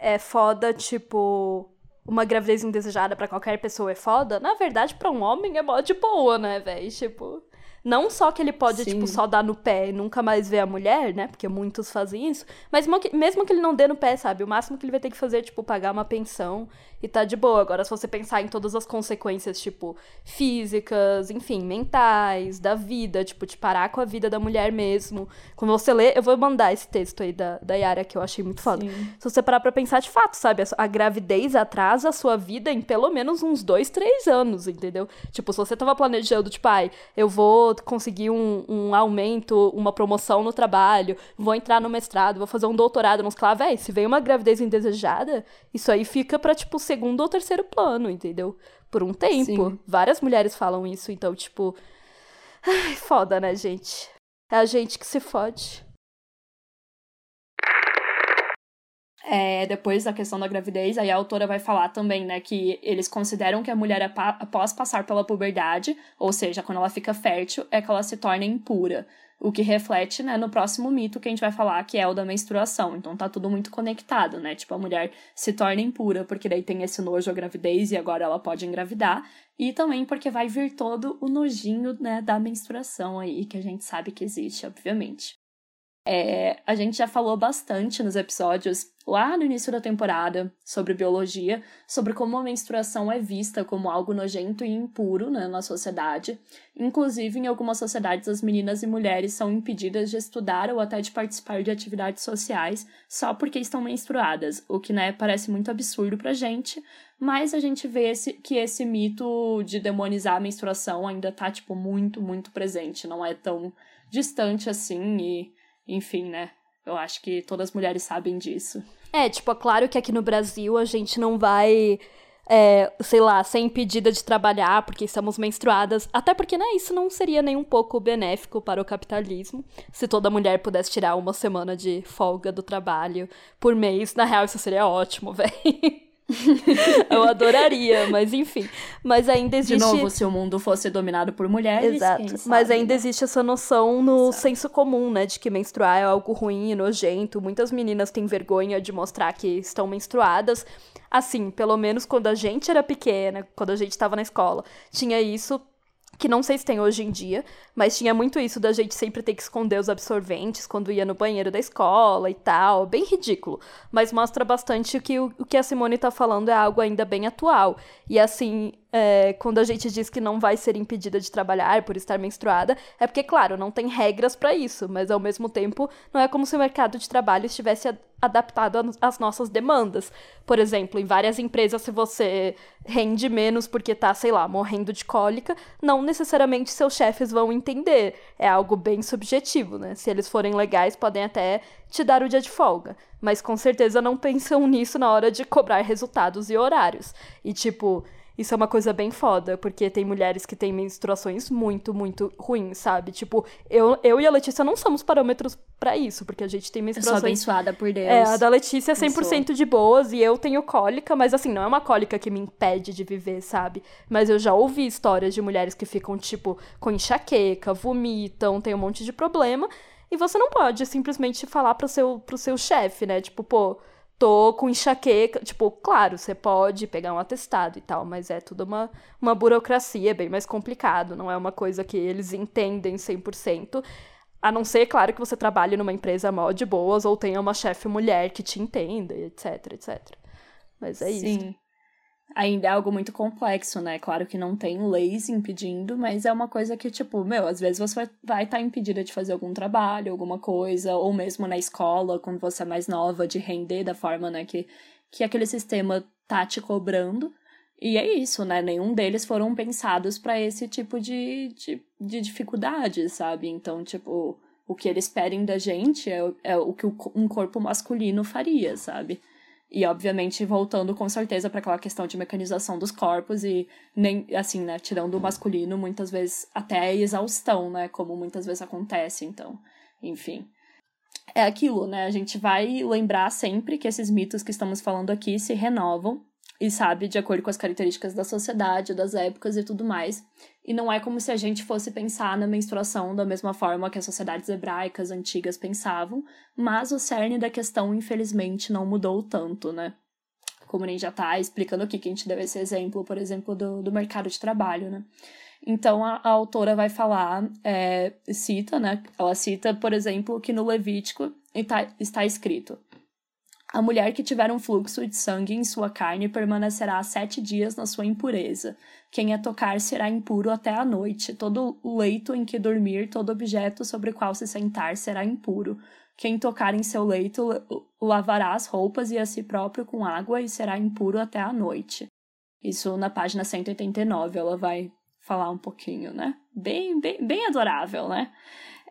É foda, tipo uma gravidez indesejada para qualquer pessoa é foda, na verdade, para um homem é mó de boa, né, velho? Tipo, não só que ele pode, Sim. tipo, só dar no pé e nunca mais ver a mulher, né? Porque muitos fazem isso. Mas mesmo que ele não dê no pé, sabe? O máximo que ele vai ter que fazer é, tipo, pagar uma pensão e tá de boa. Agora, se você pensar em todas as consequências, tipo, físicas, enfim, mentais, da vida, tipo, de parar com a vida da mulher mesmo. Quando você lê, eu vou mandar esse texto aí da, da Yara, que eu achei muito foda. Sim. Se você parar pra pensar de fato, sabe? A, gravidez atrasa a sua vida em pelo menos uns dois, três anos, entendeu? Tipo, se você tava planejando, tipo, ai, eu vou conseguir um, um aumento, uma promoção no trabalho, vou entrar no mestrado, vou fazer um doutorado, não sei lá, véi, se vem uma gravidez indesejada, isso aí fica pra, tipo, segundo ou terceiro plano, entendeu? Por um tempo. Sim. Várias mulheres falam isso, então, tipo. Ai, foda, né, gente? É a gente que se fode. É, depois da questão da gravidez, aí a autora vai falar também, né, que eles consideram que a mulher, após passar pela puberdade, ou seja, quando ela fica fértil, é que ela se torna impura. O que reflete, né, no próximo mito que a gente vai falar, que é o da menstruação. Então tá tudo muito conectado, né? Tipo, a mulher se torna impura porque daí tem esse nojo à gravidez e agora ela pode engravidar. E também porque vai vir todo o nojinho, né, da menstruação aí, que a gente sabe que existe, obviamente. É, a gente já falou bastante nos episódios lá no início da temporada sobre biologia, sobre como a menstruação é vista como algo nojento e impuro né, na sociedade. Inclusive, em algumas sociedades, as meninas e mulheres são impedidas de estudar ou até de participar de atividades sociais só porque estão menstruadas, o que né, parece muito absurdo pra gente, mas a gente vê esse, que esse mito de demonizar a menstruação ainda tá, tipo, muito, muito presente, não é tão distante assim e enfim, né? Eu acho que todas as mulheres sabem disso. É, tipo, é claro que aqui no Brasil a gente não vai, é, sei lá, ser impedida de trabalhar porque estamos menstruadas. Até porque, né, isso não seria nem um pouco benéfico para o capitalismo. Se toda mulher pudesse tirar uma semana de folga do trabalho por mês, na real, isso seria ótimo, *laughs* velho. *laughs* eu adoraria, mas enfim. Mas ainda existe. De novo, se o mundo fosse dominado por mulheres. Exato. Mas ainda né? existe essa noção no Exato. senso comum, né? De que menstruar é algo ruim e nojento. Muitas meninas têm vergonha de mostrar que estão menstruadas. Assim, pelo menos quando a gente era pequena, quando a gente estava na escola, tinha isso que não sei se tem hoje em dia, mas tinha muito isso da gente sempre ter que esconder os absorventes quando ia no banheiro da escola e tal, bem ridículo, mas mostra bastante que o, o que a Simone tá falando é algo ainda bem atual. E assim, é, quando a gente diz que não vai ser impedida de trabalhar por estar menstruada, é porque, claro, não tem regras para isso, mas ao mesmo tempo não é como se o mercado de trabalho estivesse adaptado às nossas demandas. Por exemplo, em várias empresas, se você rende menos porque tá, sei lá, morrendo de cólica, não necessariamente seus chefes vão entender. É algo bem subjetivo, né? Se eles forem legais, podem até te dar o dia de folga. Mas com certeza não *laughs* pensam nisso na hora de cobrar resultados e horários. E tipo, Isso é uma coisa bem foda, porque tem mulheres que têm menstruações muito, muito ruins, sabe? Tipo, eu, eu e a Letícia não somos parâmetros para isso, porque a gente tem menstruações. Eu sou abençoada por Deus. É, a da Letícia é 100% de boas e eu tenho cólica, mas assim, não é uma cólica que me impede de viver, sabe? Mas eu já ouvi histórias de mulheres que ficam, tipo, com enxaqueca, vomitam, tem um monte de problema. E você não pode simplesmente falar pro seu, pro seu chefe, né? Tipo, pô tô com enxaqueca. Tipo, claro, você pode pegar um atestado e tal, mas é tudo uma, uma burocracia, bem mais complicado. Não é uma coisa que eles entendem 100%. A não ser, claro, que você trabalhe numa empresa mó de boas ou tenha uma chefe mulher que te entenda, etc, etc. Mas é Sim. isso. Sim ainda é algo muito complexo, né? Claro que não tem leis impedindo, mas é uma coisa que, tipo, meu, às vezes você vai estar tá impedida de fazer algum trabalho, alguma coisa, ou mesmo na escola, quando você é mais nova, de render da forma, né, que, que aquele sistema tá te cobrando. E é isso, né? Nenhum deles foram pensados para esse tipo de, de, de dificuldade, sabe? Então, tipo, o que eles pedem da gente é, é o que um corpo masculino faria, sabe? E, obviamente, voltando com certeza para aquela questão de mecanização dos corpos e, nem assim, né, tirando o masculino, muitas vezes até a exaustão, né, como muitas vezes acontece, então, enfim. É aquilo, né, a gente vai lembrar sempre que esses mitos que estamos falando aqui se renovam e sabe, de acordo com as características da sociedade, das épocas e tudo mais. E não é como se a gente fosse pensar na menstruação da mesma forma que as sociedades hebraicas antigas pensavam, mas o cerne da questão, infelizmente, não mudou tanto, né? Como nem já tá explicando aqui que a gente deu esse exemplo, por exemplo, do, do mercado de trabalho, né? Então a, a autora vai falar, é, cita, né? Ela cita, por exemplo, que no Levítico está, está escrito: a mulher que tiver um fluxo de sangue em sua carne permanecerá sete dias na sua impureza. Quem a tocar será impuro até a noite. Todo leito em que dormir, todo objeto sobre o qual se sentar será impuro. Quem tocar em seu leito lavará as roupas e a si próprio com água e será impuro até a noite. Isso na página 189, ela vai falar um pouquinho, né? Bem, bem, bem adorável, né?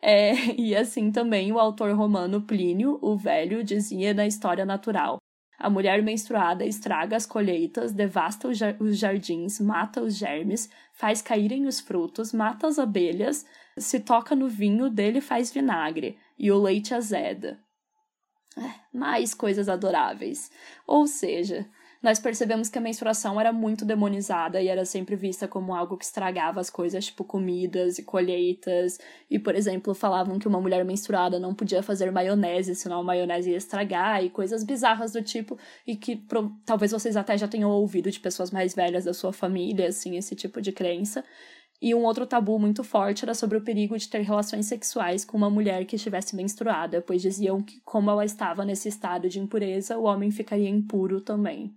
É, *laughs* e assim também o autor romano Plínio, o Velho, dizia na História Natural: a mulher menstruada estraga as colheitas, devasta os jardins, mata os germes, faz caírem os frutos, mata as abelhas, se toca no vinho, dele faz vinagre, e o leite azeda. É, mais coisas adoráveis. Ou seja, nós percebemos que a menstruação era muito demonizada e era sempre vista como algo que estragava as coisas, tipo comidas e colheitas. E, por exemplo, falavam que uma mulher menstruada não podia fazer maionese, senão a maionese ia estragar, e coisas bizarras do tipo, e que pro, talvez vocês até já tenham ouvido de pessoas mais velhas da sua família, assim, esse tipo de crença. E um outro tabu muito forte era sobre o perigo de ter relações sexuais com uma mulher que estivesse menstruada, pois diziam que, como ela estava nesse estado de impureza, o homem ficaria impuro também.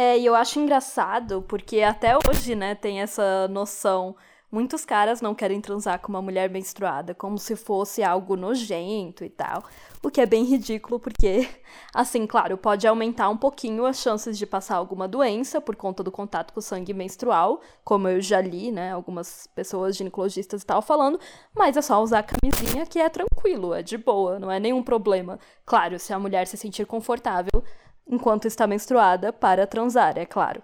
É, e eu acho engraçado, porque até hoje, né, tem essa noção. Muitos caras não querem transar com uma mulher menstruada, como se fosse algo nojento e tal. O que é bem ridículo, porque, *laughs* assim, claro, pode aumentar um pouquinho as chances de passar alguma doença por conta do contato com o sangue menstrual, como eu já li, né, algumas pessoas ginecologistas e tal falando, mas é só usar a camisinha que é tranquilo, é de boa, não é nenhum problema. Claro, se a mulher se sentir confortável enquanto está menstruada para transar, é claro.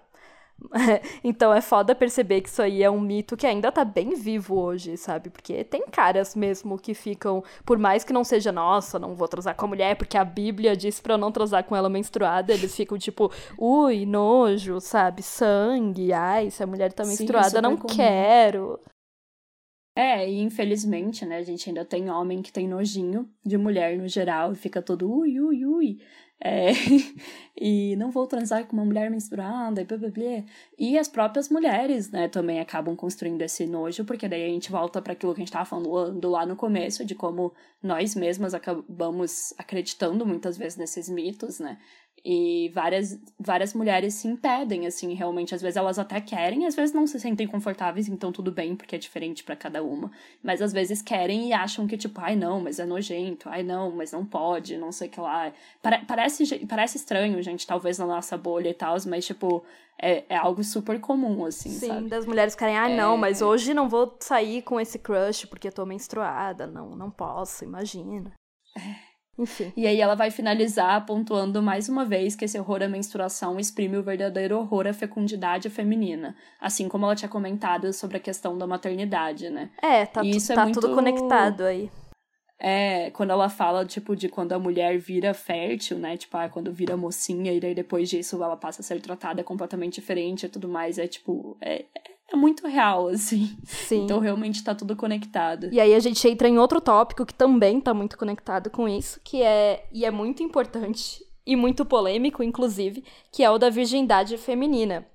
*laughs* então é foda perceber que isso aí é um mito que ainda tá bem vivo hoje, sabe? Porque tem caras mesmo que ficam, por mais que não seja, nossa, não vou transar com a mulher porque a Bíblia diz pra eu não transar com ela menstruada, eles ficam tipo, ui, nojo, sabe? Sangue, ai, se a mulher tá menstruada, Sim, não comum. quero. É, e infelizmente, né, a gente ainda tem homem que tem nojinho de mulher no geral e fica todo ui, ui, ui. É, *laughs* e não vou transar com uma mulher menstruada e blá, blá, blá. E as próprias mulheres, né, também acabam construindo esse nojo, porque daí a gente volta para aquilo que a gente estava falando lá no começo, de como nós mesmas acabamos acreditando muitas vezes nesses mitos, né? E várias, várias mulheres se impedem, assim, realmente. Às vezes elas até querem, às vezes não se sentem confortáveis, então tudo bem, porque é diferente para cada uma. Mas às vezes querem e acham que, tipo, ai não, mas é nojento, ai não, mas não pode, não sei o que lá. Parece, parece estranho, gente, talvez na nossa bolha e tal, mas, tipo, é, é algo super comum, assim, Sim, sabe? das mulheres ficarem, ah, é... não, mas hoje não vou sair com esse crush porque tô menstruada, não, não posso, imagina. É. Enfim. E aí ela vai finalizar pontuando mais uma vez que esse horror à menstruação exprime o verdadeiro horror à fecundidade feminina. Assim como ela tinha comentado sobre a questão da maternidade, né? É, tá, tu, é tá muito... tudo conectado aí. É, quando ela fala, tipo, de quando a mulher vira fértil, né? Tipo, ah, quando vira mocinha e daí depois disso ela passa a ser tratada completamente diferente e tudo mais. É, tipo, é, é muito real, assim. Sim. Então realmente tá tudo conectado. E aí a gente entra em outro tópico que também tá muito conectado com isso, que é, e é muito importante e muito polêmico, inclusive, que é o da virgindade feminina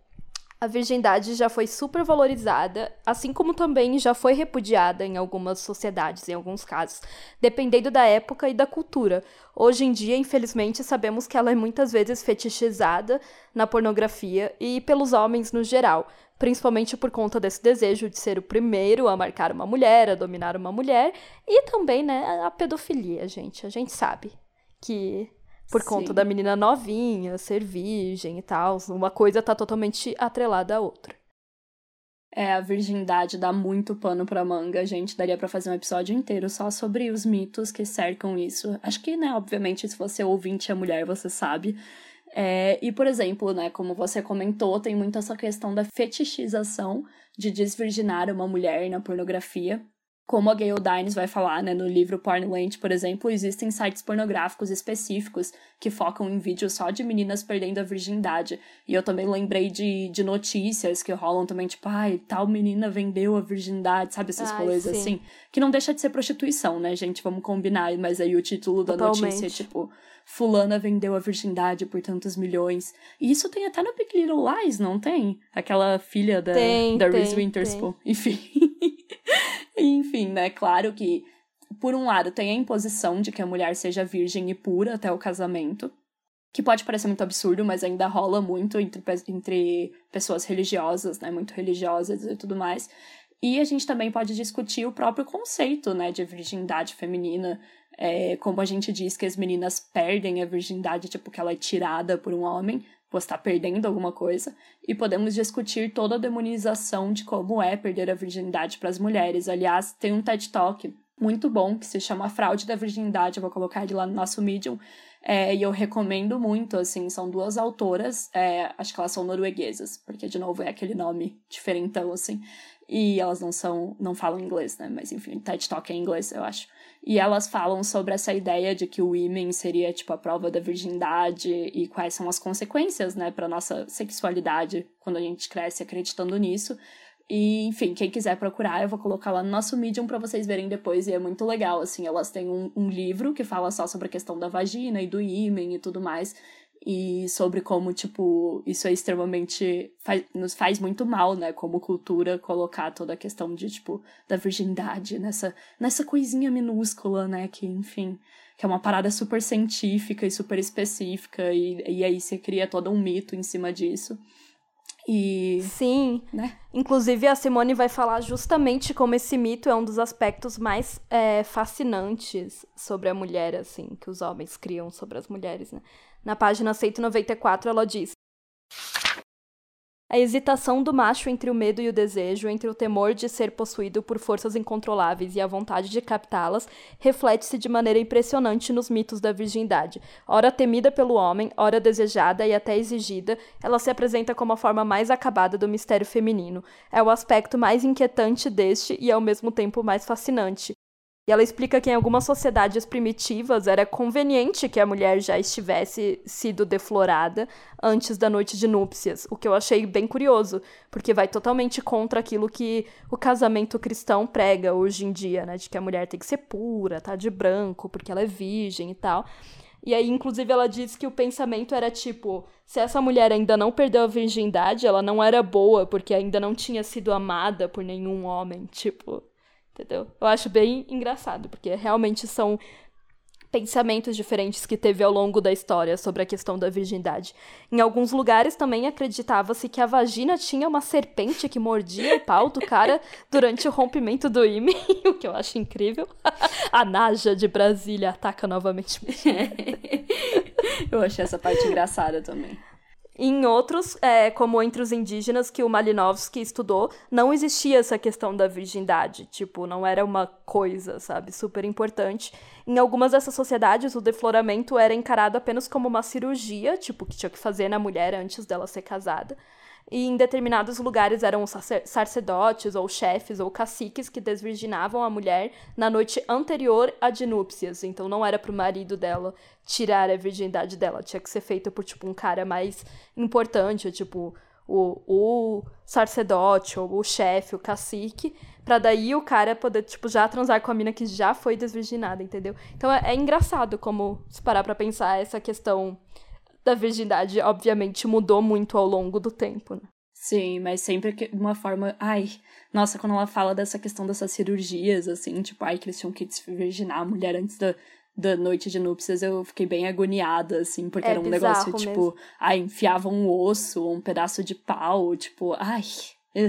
a virgindade já foi super valorizada, assim como também já foi repudiada em algumas sociedades, em alguns casos, dependendo da época e da cultura. Hoje em dia, infelizmente, sabemos que ela é muitas vezes fetichizada na pornografia e pelos homens no geral, principalmente por conta desse desejo de ser o primeiro a marcar uma mulher, a dominar uma mulher, e também, né, a pedofilia, gente. A gente sabe que por Sim. conta da menina novinha, ser virgem e tal. Uma coisa tá totalmente atrelada à outra. É, a virgindade dá muito pano pra manga, gente. Daria para fazer um episódio inteiro só sobre os mitos que cercam isso. Acho que, né, obviamente, se você é ouvinte é mulher, você sabe. É, e, por exemplo, né, como você comentou, tem muito essa questão da fetichização de desvirginar uma mulher na pornografia como a Gayle Dines vai falar né, no livro Pornland, por exemplo, existem sites pornográficos específicos que focam em vídeos só de meninas perdendo a virgindade. E eu também lembrei de, de notícias que rolam também, tipo, ai, tal menina vendeu a virgindade, sabe? Essas coisas assim. Que não deixa de ser prostituição, né, gente? Vamos combinar. Mas aí o título da Totalmente. notícia é tipo, fulana vendeu a virgindade por tantos milhões. E isso tem até no Big Little Lies, não tem? Aquela filha da, tem, da Reese Witherspoon. Enfim. *laughs* Enfim, né? Claro que, por um lado, tem a imposição de que a mulher seja virgem e pura até o casamento, que pode parecer muito absurdo, mas ainda rola muito entre, entre pessoas religiosas, né? Muito religiosas e tudo mais. E a gente também pode discutir o próprio conceito, né, de virgindade feminina, é, como a gente diz que as meninas perdem a virgindade, tipo, que ela é tirada por um homem, pois está perdendo alguma coisa, e podemos discutir toda a demonização de como é perder a virgindade para as mulheres. Aliás, tem um TED Talk muito bom que se chama Fraude da Virgindade, eu vou colocar ele lá no nosso Medium, é, e eu recomendo muito, assim, são duas autoras, é, acho que elas são norueguesas, porque, de novo, é aquele nome diferentão, assim, e elas não são, não falam inglês, né, mas enfim, TED Talk é em inglês, eu acho. E elas falam sobre essa ideia de que o women seria, tipo, a prova da virgindade e quais são as consequências, né, para nossa sexualidade quando a gente cresce acreditando nisso. E, enfim, quem quiser procurar, eu vou colocar lá no nosso Medium para vocês verem depois, e é muito legal, assim, elas têm um, um livro que fala só sobre a questão da vagina e do ímen e tudo mais, e sobre como, tipo, isso é extremamente. Faz, nos faz muito mal, né, como cultura, colocar toda a questão de, tipo, da virgindade nessa, nessa coisinha minúscula, né, que, enfim, que é uma parada super científica e super específica, e, e aí você cria todo um mito em cima disso. E. Sim. Né? Inclusive, a Simone vai falar justamente como esse mito é um dos aspectos mais é, fascinantes sobre a mulher, assim, que os homens criam sobre as mulheres, né? Na página 194, ela diz: a hesitação do macho entre o medo e o desejo, entre o temor de ser possuído por forças incontroláveis e a vontade de captá-las, reflete-se de maneira impressionante nos mitos da virgindade. Ora temida pelo homem, ora desejada e até exigida, ela se apresenta como a forma mais acabada do mistério feminino. É o aspecto mais inquietante deste e ao mesmo tempo mais fascinante. E ela explica que em algumas sociedades primitivas era conveniente que a mulher já estivesse sido deflorada antes da noite de núpcias, o que eu achei bem curioso, porque vai totalmente contra aquilo que o casamento cristão prega hoje em dia, né, de que a mulher tem que ser pura, tá de branco, porque ela é virgem e tal. E aí, inclusive, ela diz que o pensamento era tipo: se essa mulher ainda não perdeu a virgindade, ela não era boa, porque ainda não tinha sido amada por nenhum homem. Tipo, entendeu? Eu acho bem engraçado, porque realmente são pensamentos diferentes que teve ao longo da história sobre a questão da virgindade. Em alguns lugares também acreditava-se que a vagina tinha uma serpente que mordia o pau do cara durante o rompimento do ímã, *laughs* o que eu acho incrível. *laughs* A Naja de Brasília ataca novamente. *laughs* eu achei essa parte engraçada também. Em outros, é, como entre os indígenas que o Malinowski estudou, não existia essa questão da virgindade. Tipo, não era uma coisa, sabe, super importante. Em algumas dessas sociedades, o defloramento era encarado apenas como uma cirurgia, tipo, que tinha que fazer na mulher antes dela ser casada e em determinados lugares eram sacerdotes ou chefes ou caciques que desvirginavam a mulher na noite anterior à de núpcias. Então não era pro marido dela tirar a virgindade dela, tinha que ser feito por tipo um cara mais importante, tipo o, o sacerdote ou o chefe, o cacique, para daí o cara poder tipo já transar com a mina que já foi desvirginada, entendeu? Então é, é engraçado como se parar para pensar essa questão da virgindade, obviamente, mudou muito ao longo do tempo, né? Sim, mas sempre de uma forma. Ai, nossa, quando ela fala dessa questão dessas cirurgias, assim, tipo, ai, que eles tinham que desvirginar a mulher antes da, da noite de núpcias, eu fiquei bem agoniada, assim, porque é era um negócio, mesmo. tipo, ai, enfiavam um osso, um pedaço de pau, tipo, ai. Uh,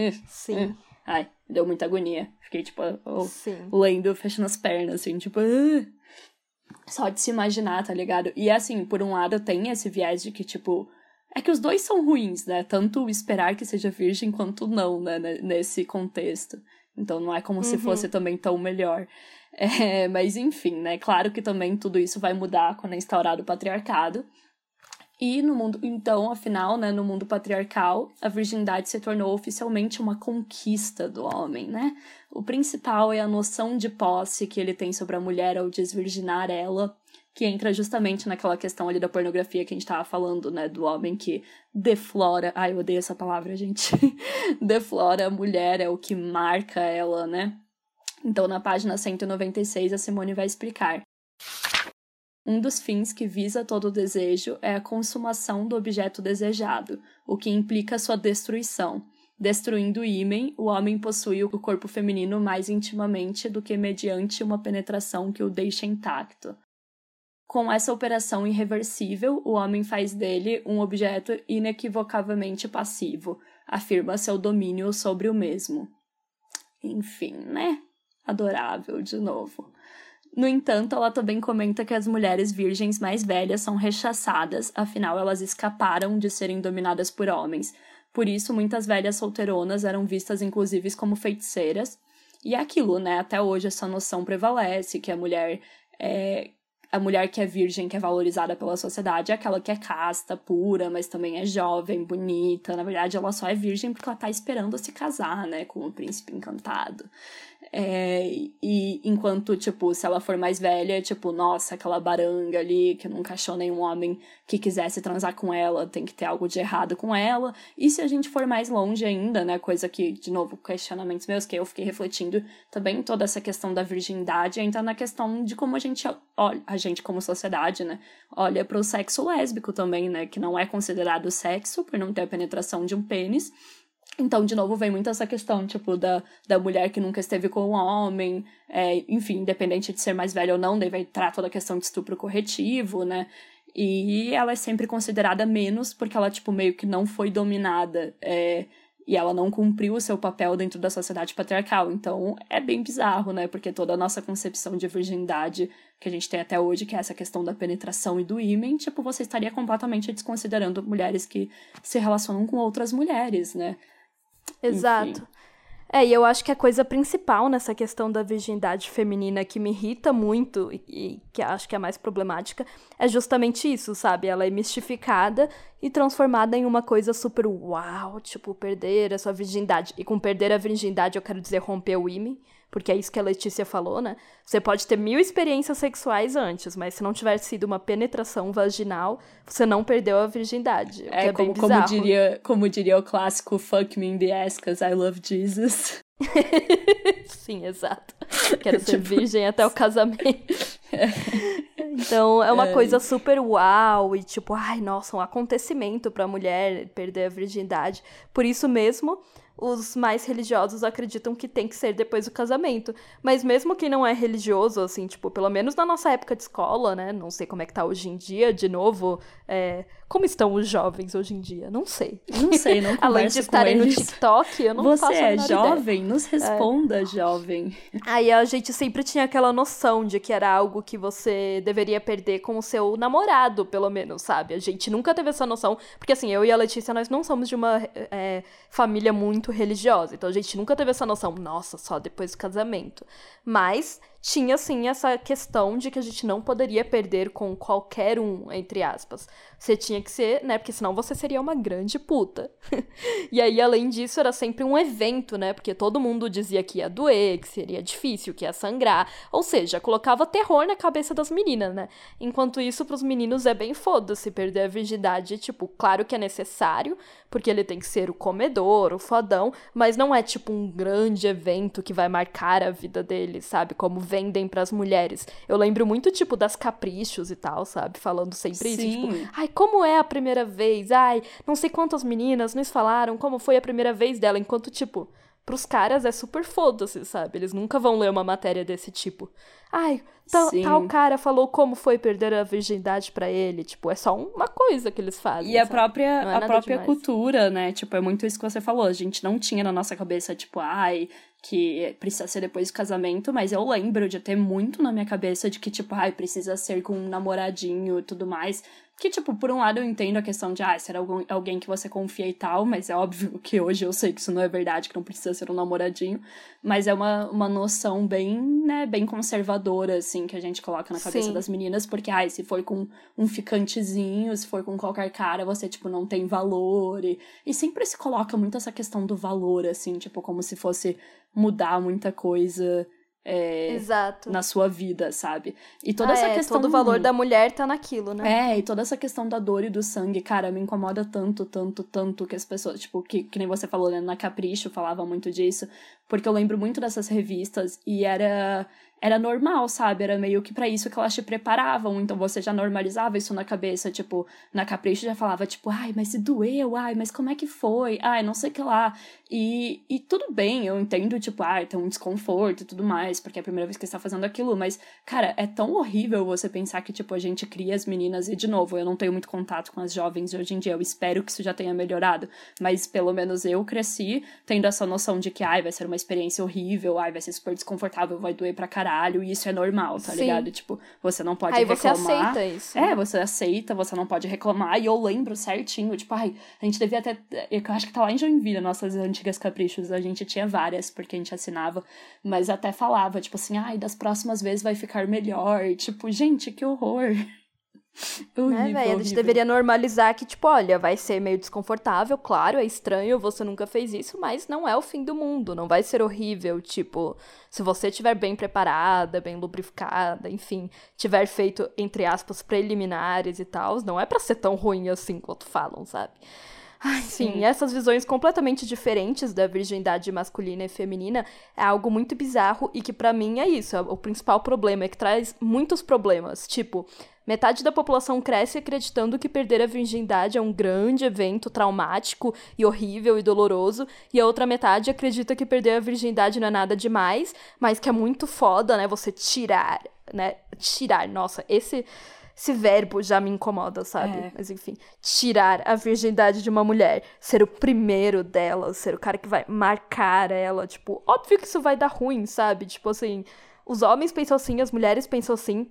uh, Sim. Uh, ai, deu muita agonia. Fiquei, tipo, oh, lendo, fechando as pernas, assim, tipo. Só de se imaginar, tá ligado? E assim, por um lado tem esse viés de que, tipo, é que os dois são ruins, né? Tanto esperar que seja virgem quanto não, né? Nesse contexto. Então não é como uhum. se fosse também tão melhor. *laughs* É, mas enfim, né? Claro que também tudo isso vai mudar quando é instaurado o patriarcado. E no mundo, então, afinal, né, no mundo patriarcal, a virgindade se tornou oficialmente uma conquista do homem, né? O principal é a noção de posse que ele tem sobre a mulher ao desvirginar ela, que entra justamente naquela questão ali da pornografia que a gente tava falando, né, do homem que deflora, ai, eu odeio essa palavra, gente. *laughs* deflora a mulher, é o que marca ela, né? Então, na página 196, a Simone vai explicar. Um dos fins que visa todo desejo é a consumação do objeto desejado, o que implica sua destruição. Destruindo o ímen, o homem possui o corpo feminino mais intimamente do que mediante uma penetração que o deixa intacto. Com essa operação irreversível, o homem faz dele um objeto inequivocavelmente passivo, afirma seu domínio sobre o mesmo. Enfim, né? Adorável de novo. No entanto, ela também comenta que as mulheres virgens mais velhas são rechaçadas, afinal elas escaparam de serem dominadas por homens. Por isso, muitas velhas solteironas eram vistas inclusive como feiticeiras. E é aquilo, né? Até hoje essa noção prevalece que a mulher é a mulher que é virgem, que é valorizada pela sociedade, é aquela que é casta, pura, mas também é jovem, bonita. Na verdade, ela só é virgem porque ela tá esperando se casar, né, com o príncipe encantado. É, e enquanto, tipo, se ela for mais velha, tipo, nossa, aquela baranga ali que nunca achou nenhum homem que quisesse transar com ela, tem que ter algo de errado com ela. E se a gente for mais longe ainda, né, coisa que, de novo, questionamentos meus que eu fiquei refletindo, também toda essa questão da virgindade entra na questão de como a gente olha, a gente como sociedade, né, olha para o sexo lésbico também, né, que não é considerado sexo por não ter a penetração de um pênis então, de novo, vem muito essa questão, tipo, da, da mulher que nunca esteve com um homem, é, enfim, independente de ser mais velha ou não, daí vai entrar toda a questão de estupro corretivo, né? E ela é sempre considerada menos porque ela, tipo, meio que não foi dominada. É, e ela não cumpriu o seu papel dentro da sociedade patriarcal. Então, é bem bizarro, né? Porque toda a nossa concepção de virgindade que a gente tem até hoje, que é essa questão da penetração e do ímen, tipo, você estaria completamente desconsiderando mulheres que se relacionam com outras mulheres, né? Exato. Enfim. É, e eu acho que a coisa principal nessa questão da virgindade feminina que me irrita muito e, que acho que é mais problemática é justamente isso, sabe? Ela é mistificada e transformada em uma coisa super uau, tipo, perder a sua virgindade. E com perder a virgindade eu quero dizer romper o ímã porque é isso que a Letícia falou, né? Você pode ter mil experiências sexuais antes, mas se não tiver sido uma penetração vaginal, você não perdeu a virgindade. É, é como, como, diria, como diria o clássico Fuck me in the ass, cause I love Jesus. *laughs* Sim, exato. Quero ser *laughs* tipo... virgem até o casamento. *laughs* Então, é uma é. coisa super uau e tipo, ai, nossa, um acontecimento para a mulher perder a virgindade. Por isso mesmo, os mais religiosos acreditam que tem que ser depois do casamento. Mas mesmo quem não é religioso, assim, tipo, pelo menos na nossa época de escola, né? Não sei como é que tá hoje em dia, de novo, é, Como estão os jovens hoje em dia? Não sei. Não sei, não *laughs* Além de estarem no TikTok, eu não Você faço é jovem? ideia. Nos responda, é. jovem. Aí a gente sempre tinha aquela noção de que era algo que você deveria perder com o seu namorado, pelo menos, sabe? A gente nunca teve essa noção, porque assim, eu e a Letícia, nós não somos de uma é, família muito religiosa, então a gente nunca teve essa noção, nossa, só depois do casamento. Mas tinha sim essa questão de que a gente não poderia perder com qualquer um, entre aspas. Você tinha que ser, né? Porque senão você seria uma grande puta. *laughs* e aí, além disso, era sempre um evento, né? Porque todo mundo dizia que ia doer, que seria difícil, que ia sangrar. Ou seja, colocava terror na cabeça das meninas, né? Enquanto isso, pros meninos é bem foda-se perder a virgindade. Tipo, claro que é necessário, porque ele tem que ser o comedor, o fodão, mas não é tipo um grande evento que vai marcar a vida dele, sabe? Como vendem para as mulheres. Eu lembro muito, tipo, das caprichos e tal, sabe? Falando sempre Sim. isso. Tipo, ai, como é a primeira vez? Ai, não sei quantas meninas nos falaram como foi a primeira vez dela. Enquanto, tipo, pros caras é super foda-se, sabe? Eles nunca vão ler uma matéria desse tipo. Ai, tal, tal cara falou como foi perder a virgindade para ele. Tipo, é só uma coisa que eles fazem. E a sabe? própria, é a própria cultura, né? Tipo, é muito isso que você falou. A gente não tinha na nossa cabeça, tipo, ai, que precisa ser depois do casamento, mas eu lembro de ter muito na minha cabeça de que, tipo, ai, precisa ser com um namoradinho e tudo mais. Que, tipo, por um lado eu entendo a questão de, ah, ser algum, alguém que você confia e tal, mas é óbvio *laughs* que hoje eu sei que isso não é verdade, que não precisa ser um namoradinho. Mas é uma, uma noção bem, né, bem conservadora, assim, que a gente coloca na cabeça Sim. das meninas, porque, ai, se for com um ficantezinho, se for com qualquer cara, você, tipo, não tem valor. E, e sempre se coloca muito essa questão do valor, assim, tipo, como se fosse mudar muita coisa. É, na sua vida, sabe? E toda Ah, essa é, questão. Todo o valor da mulher tá naquilo, né? É, e toda essa questão da dor e do sangue, cara, me incomoda tanto, tanto, tanto que as pessoas, tipo, que, que nem você falou, né, na Capricho falava muito disso, porque eu lembro muito dessas revistas e era era normal, sabe? Era meio que para isso que elas te preparavam, então você já normalizava isso na cabeça, tipo, na Capricho já falava, tipo, ai, mas se doeu, ai, mas como é que foi? Ai, não sei o que lá. E, e tudo bem, eu entendo, tipo, ai, tem um desconforto e tudo mais, porque é a primeira vez que você tá fazendo aquilo, mas, cara, é tão horrível você pensar que, tipo, a gente cria as meninas, e de novo, eu não tenho muito contato com as jovens de hoje em dia, eu espero que isso já tenha melhorado, mas pelo menos eu cresci tendo essa noção de que, ai, vai ser uma experiência horrível, ai, vai ser super desconfortável, vai doer pra caralho, e isso é normal, tá Sim. ligado? Tipo, você não pode Aí você reclamar. aceita isso. É, você aceita, você não pode reclamar. E eu lembro certinho, tipo, ai, a gente devia até. Eu acho que tá lá em Joinville, nossas antigas caprichos. A gente tinha várias, porque a gente assinava. Mas até falava, tipo assim, ai, das próximas vezes vai ficar melhor. Tipo, gente, que horror. *laughs* Né, Horrível, velho? A gente deveria normalizar que, tipo, olha, vai ser meio desconfortável, claro, é estranho, você nunca fez isso, mas não é o fim do mundo, não vai ser horrível, tipo, se você estiver bem preparada, bem lubrificada, enfim, tiver feito, entre aspas, preliminares e tal, não é pra ser tão ruim assim quanto falam, sabe? Sim. essas visões completamente diferentes da virgindade masculina e feminina é algo muito bizarro e que pra mim é isso, é o principal problema, é que traz muitos problemas, tipo, Metade da população cresce acreditando que perder a virgindade é um grande evento traumático e horrível e doloroso, e a outra metade acredita que perder a virgindade não é nada demais, mas que é muito foda, né? Você tirar, né? Tirar, nossa, esse esse verbo já me incomoda, sabe? É. Mas enfim, tirar a virgindade de uma mulher, ser o primeiro dela, ser o cara que vai marcar ela, tipo, óbvio que isso vai dar ruim, sabe? Tipo assim, os homens pensam assim, as mulheres pensam assim.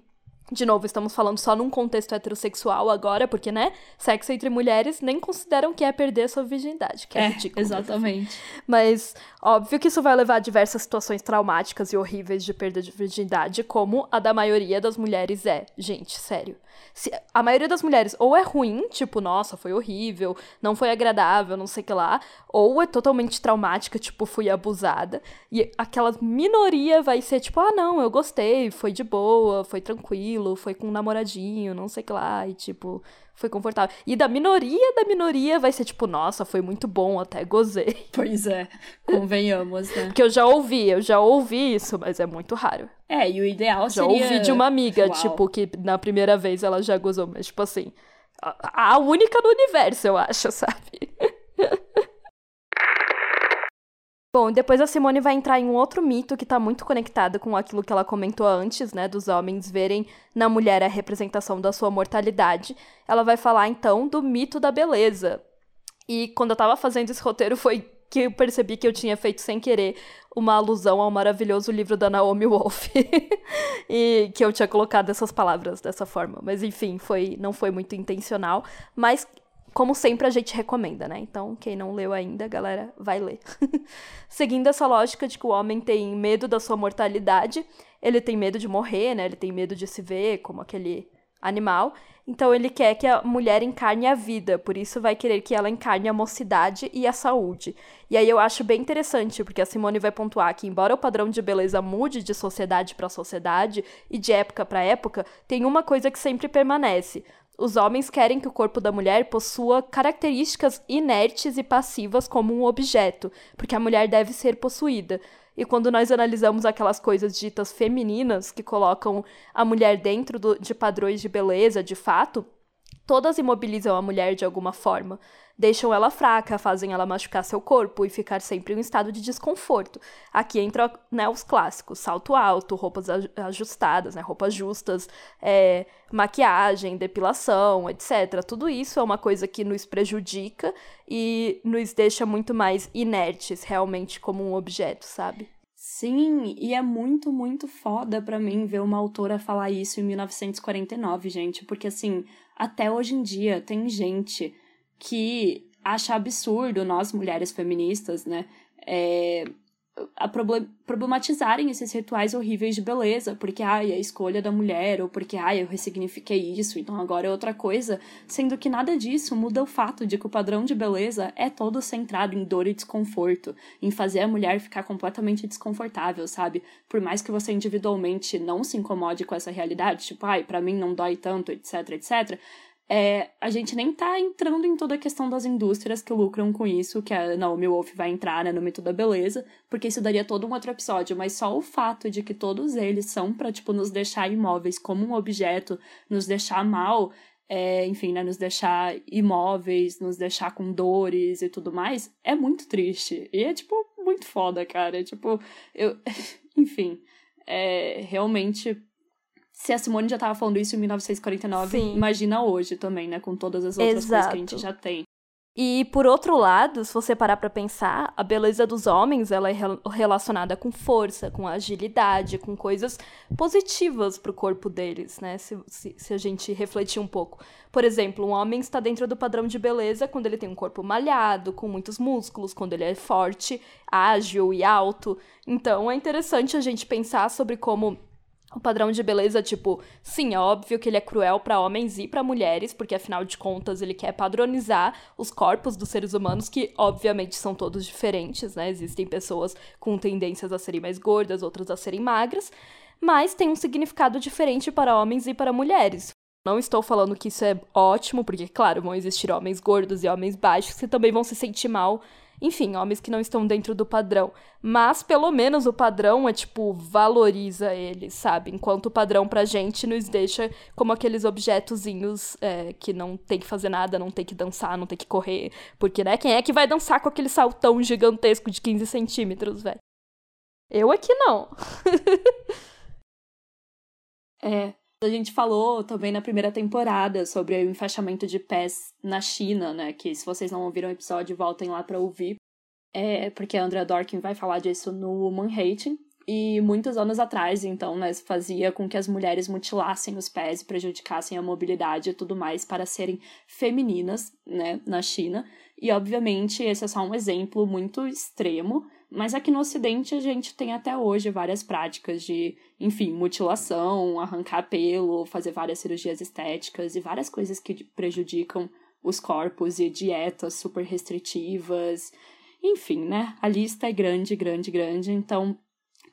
De novo, estamos falando só num contexto heterossexual agora, porque, né? Sexo entre mulheres nem consideram que é perder sua virgindade, que é, É, ridículo. exatamente. Mas óbvio que isso vai levar a diversas situações traumáticas e horríveis de perda de virgindade, como a da maioria das mulheres é. Gente, sério. Se, a maioria das mulheres ou é ruim, tipo, nossa, foi horrível, não foi agradável, não sei o que lá, ou é totalmente traumática, tipo, fui abusada. E aquela minoria vai ser tipo, ah, não, eu gostei, foi de boa, foi tranquilo, foi com um namoradinho, não sei o que lá, e tipo, foi confortável. E da minoria da minoria vai ser tipo, nossa, foi muito bom, até gozei. *laughs* Pois é, convenhamos, né? Porque eu já ouvi, eu já ouvi isso, mas é muito raro. É, e o ideal Já seria... ouvi de uma amiga, Uau. tipo, que na primeira vez ela já gozou, mas tipo assim, a, a única no universo, eu acho, *laughs* sabe? Bom, depois a Simone vai entrar em um outro mito que está muito conectado com aquilo que ela comentou antes, né, dos homens verem na mulher a representação da sua mortalidade. Ela vai falar então do mito da beleza. E quando eu estava fazendo esse roteiro foi que eu percebi que eu tinha feito sem querer uma alusão ao maravilhoso livro da Naomi Wolf *laughs* e que eu tinha colocado essas palavras dessa forma. Mas enfim, foi não foi muito intencional, mas como sempre, a gente recomenda, né? Então, quem não leu ainda, galera, vai ler. *laughs* Seguindo essa lógica de que o homem tem medo da sua mortalidade, ele tem medo de morrer, né? Ele tem medo de se ver como aquele animal. Então, ele quer que a mulher encarne a vida, por isso vai querer que ela encarne a mocidade e a saúde. E aí eu acho bem interessante, porque a Simone vai pontuar que, embora o padrão de beleza mude de sociedade para sociedade e de época para época, tem uma coisa que sempre permanece: os homens querem que o corpo da mulher possua características inertes e passivas como um objeto, porque a mulher deve ser possuída. E quando nós analisamos aquelas coisas ditas femininas, que colocam a mulher dentro do, de padrões de beleza, de fato, todas imobilizam a mulher de alguma forma deixam ela fraca, fazem ela machucar seu corpo e ficar sempre em um estado de desconforto. Aqui entra né, os clássicos: salto alto, roupas ajustadas, né, roupas justas, é, maquiagem, depilação, etc. Tudo isso é uma coisa que nos prejudica e nos deixa muito mais inertes, realmente, como um objeto, sabe? Sim, e é muito, muito foda para mim ver uma autora falar isso em 1949, gente, porque assim, até hoje em dia tem gente que acha absurdo nós, mulheres feministas, né, é, a problematizarem esses rituais horríveis de beleza, porque, ai, é a escolha da mulher, ou porque, ai, eu ressignifiquei isso, então agora é outra coisa, sendo que nada disso muda o fato de que o padrão de beleza é todo centrado em dor e desconforto, em fazer a mulher ficar completamente desconfortável, sabe? Por mais que você individualmente não se incomode com essa realidade, tipo, ai, pra mim não dói tanto, etc, etc, é, a gente nem tá entrando em toda a questão das indústrias que lucram com isso, que a Naomi Wolf vai entrar né, no mito da beleza, porque isso daria todo um outro episódio, mas só o fato de que todos eles são para tipo, nos deixar imóveis como um objeto, nos deixar mal, é, enfim, né, nos deixar imóveis, nos deixar com dores e tudo mais, é muito triste. E é, tipo, muito foda, cara. É, tipo, eu. *laughs* enfim, é realmente se a Simone já estava falando isso em 1949, Sim. imagina hoje também, né? Com todas as outras Exato. coisas que a gente já tem. E por outro lado, se você parar para pensar, a beleza dos homens ela é relacionada com força, com agilidade, com coisas positivas para o corpo deles, né? Se, se, se, a gente refletir um pouco. Por exemplo, um homem está dentro do padrão de beleza quando ele tem um corpo malhado, com muitos músculos, quando ele é forte, ágil e alto. Então é interessante a gente pensar sobre como o padrão de beleza, tipo, sim, é óbvio que ele é cruel para homens e para mulheres, porque afinal de contas ele quer padronizar os corpos dos seres humanos, que obviamente são todos diferentes, né? Existem pessoas com tendências a serem mais gordas, outras a serem magras, mas tem um significado diferente para homens e para mulheres. Não estou falando que isso é ótimo, porque, claro, vão existir homens gordos e homens baixos que também vão se sentir mal enfim, homens que não estão dentro do padrão. Mas pelo menos o padrão é tipo, valoriza eles, sabe? Enquanto o padrão pra gente nos deixa como aqueles objetozinhos é, que não tem que fazer nada, não tem que dançar, não tem que correr. Porque, né, quem é que vai dançar com aquele saltão gigantesco de 15 centímetros, velho? Eu aqui não. *laughs* é, a gente falou também na primeira temporada sobre o enfaixamento de pés na China, né? Que se vocês não ouviram o episódio, voltem lá para ouvir. É porque a Andrea Dorkin vai falar disso no Manhattan. E muitos anos atrás, então, né, fazia com que as mulheres mutilassem os pés e prejudicassem a mobilidade e tudo mais para serem femininas, né, na China. E, obviamente, esse é só um exemplo muito extremo, mas aqui no Ocidente a gente tem até hoje várias práticas de, enfim, mutilação, arrancar pelo, fazer várias cirurgias estéticas e várias coisas que prejudicam os corpos e dietas super restritivas. Enfim, né? A lista é grande, grande, grande. Então,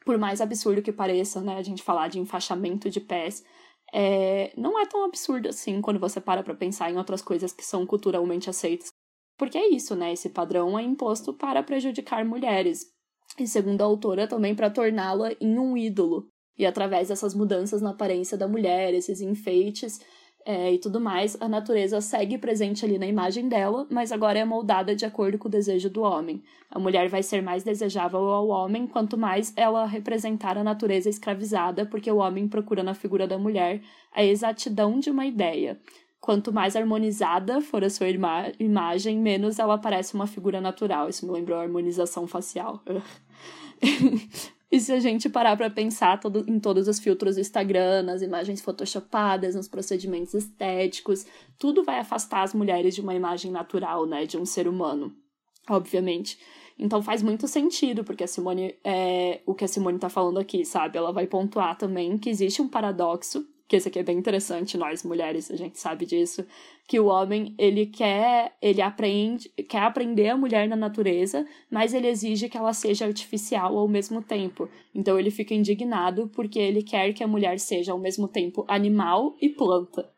por mais absurdo que pareça, né, a gente falar de enfaixamento de pés, é, não é tão absurdo assim quando você para pra pensar em outras coisas que são culturalmente aceitas, porque é isso, né? Esse padrão é imposto para prejudicar mulheres. E segundo a autora, também para torná-la em um ídolo. E através dessas mudanças na aparência da mulher, esses enfeites, é, e tudo mais, a natureza segue presente ali na imagem dela, mas agora é moldada de acordo com o desejo do homem. A mulher vai ser mais desejável ao homem quanto mais ela representar a natureza escravizada, porque o homem procura na figura da mulher a exatidão de uma ideia. Quanto mais harmonizada for a sua ima imagem, menos ela parece uma figura natural. Isso me lembrou a harmonização facial. *laughs* E se a gente parar para pensar todo, em todos os filtros do Instagram, nas imagens photoshopadas, nos procedimentos estéticos, tudo vai afastar as mulheres de uma imagem natural, né, de um ser humano, obviamente. Então faz muito sentido, porque a Simone, é, o que a Simone tá falando aqui, sabe? Ela vai pontuar também que existe um paradoxo que esse aqui é bem interessante, nós mulheres, a gente sabe disso, que o homem, ele quer, ele aprende, quer aprender a mulher na natureza, mas ele exige que ela seja artificial ao mesmo tempo. Então ele fica indignado porque ele quer que a mulher seja ao mesmo tempo animal e planta.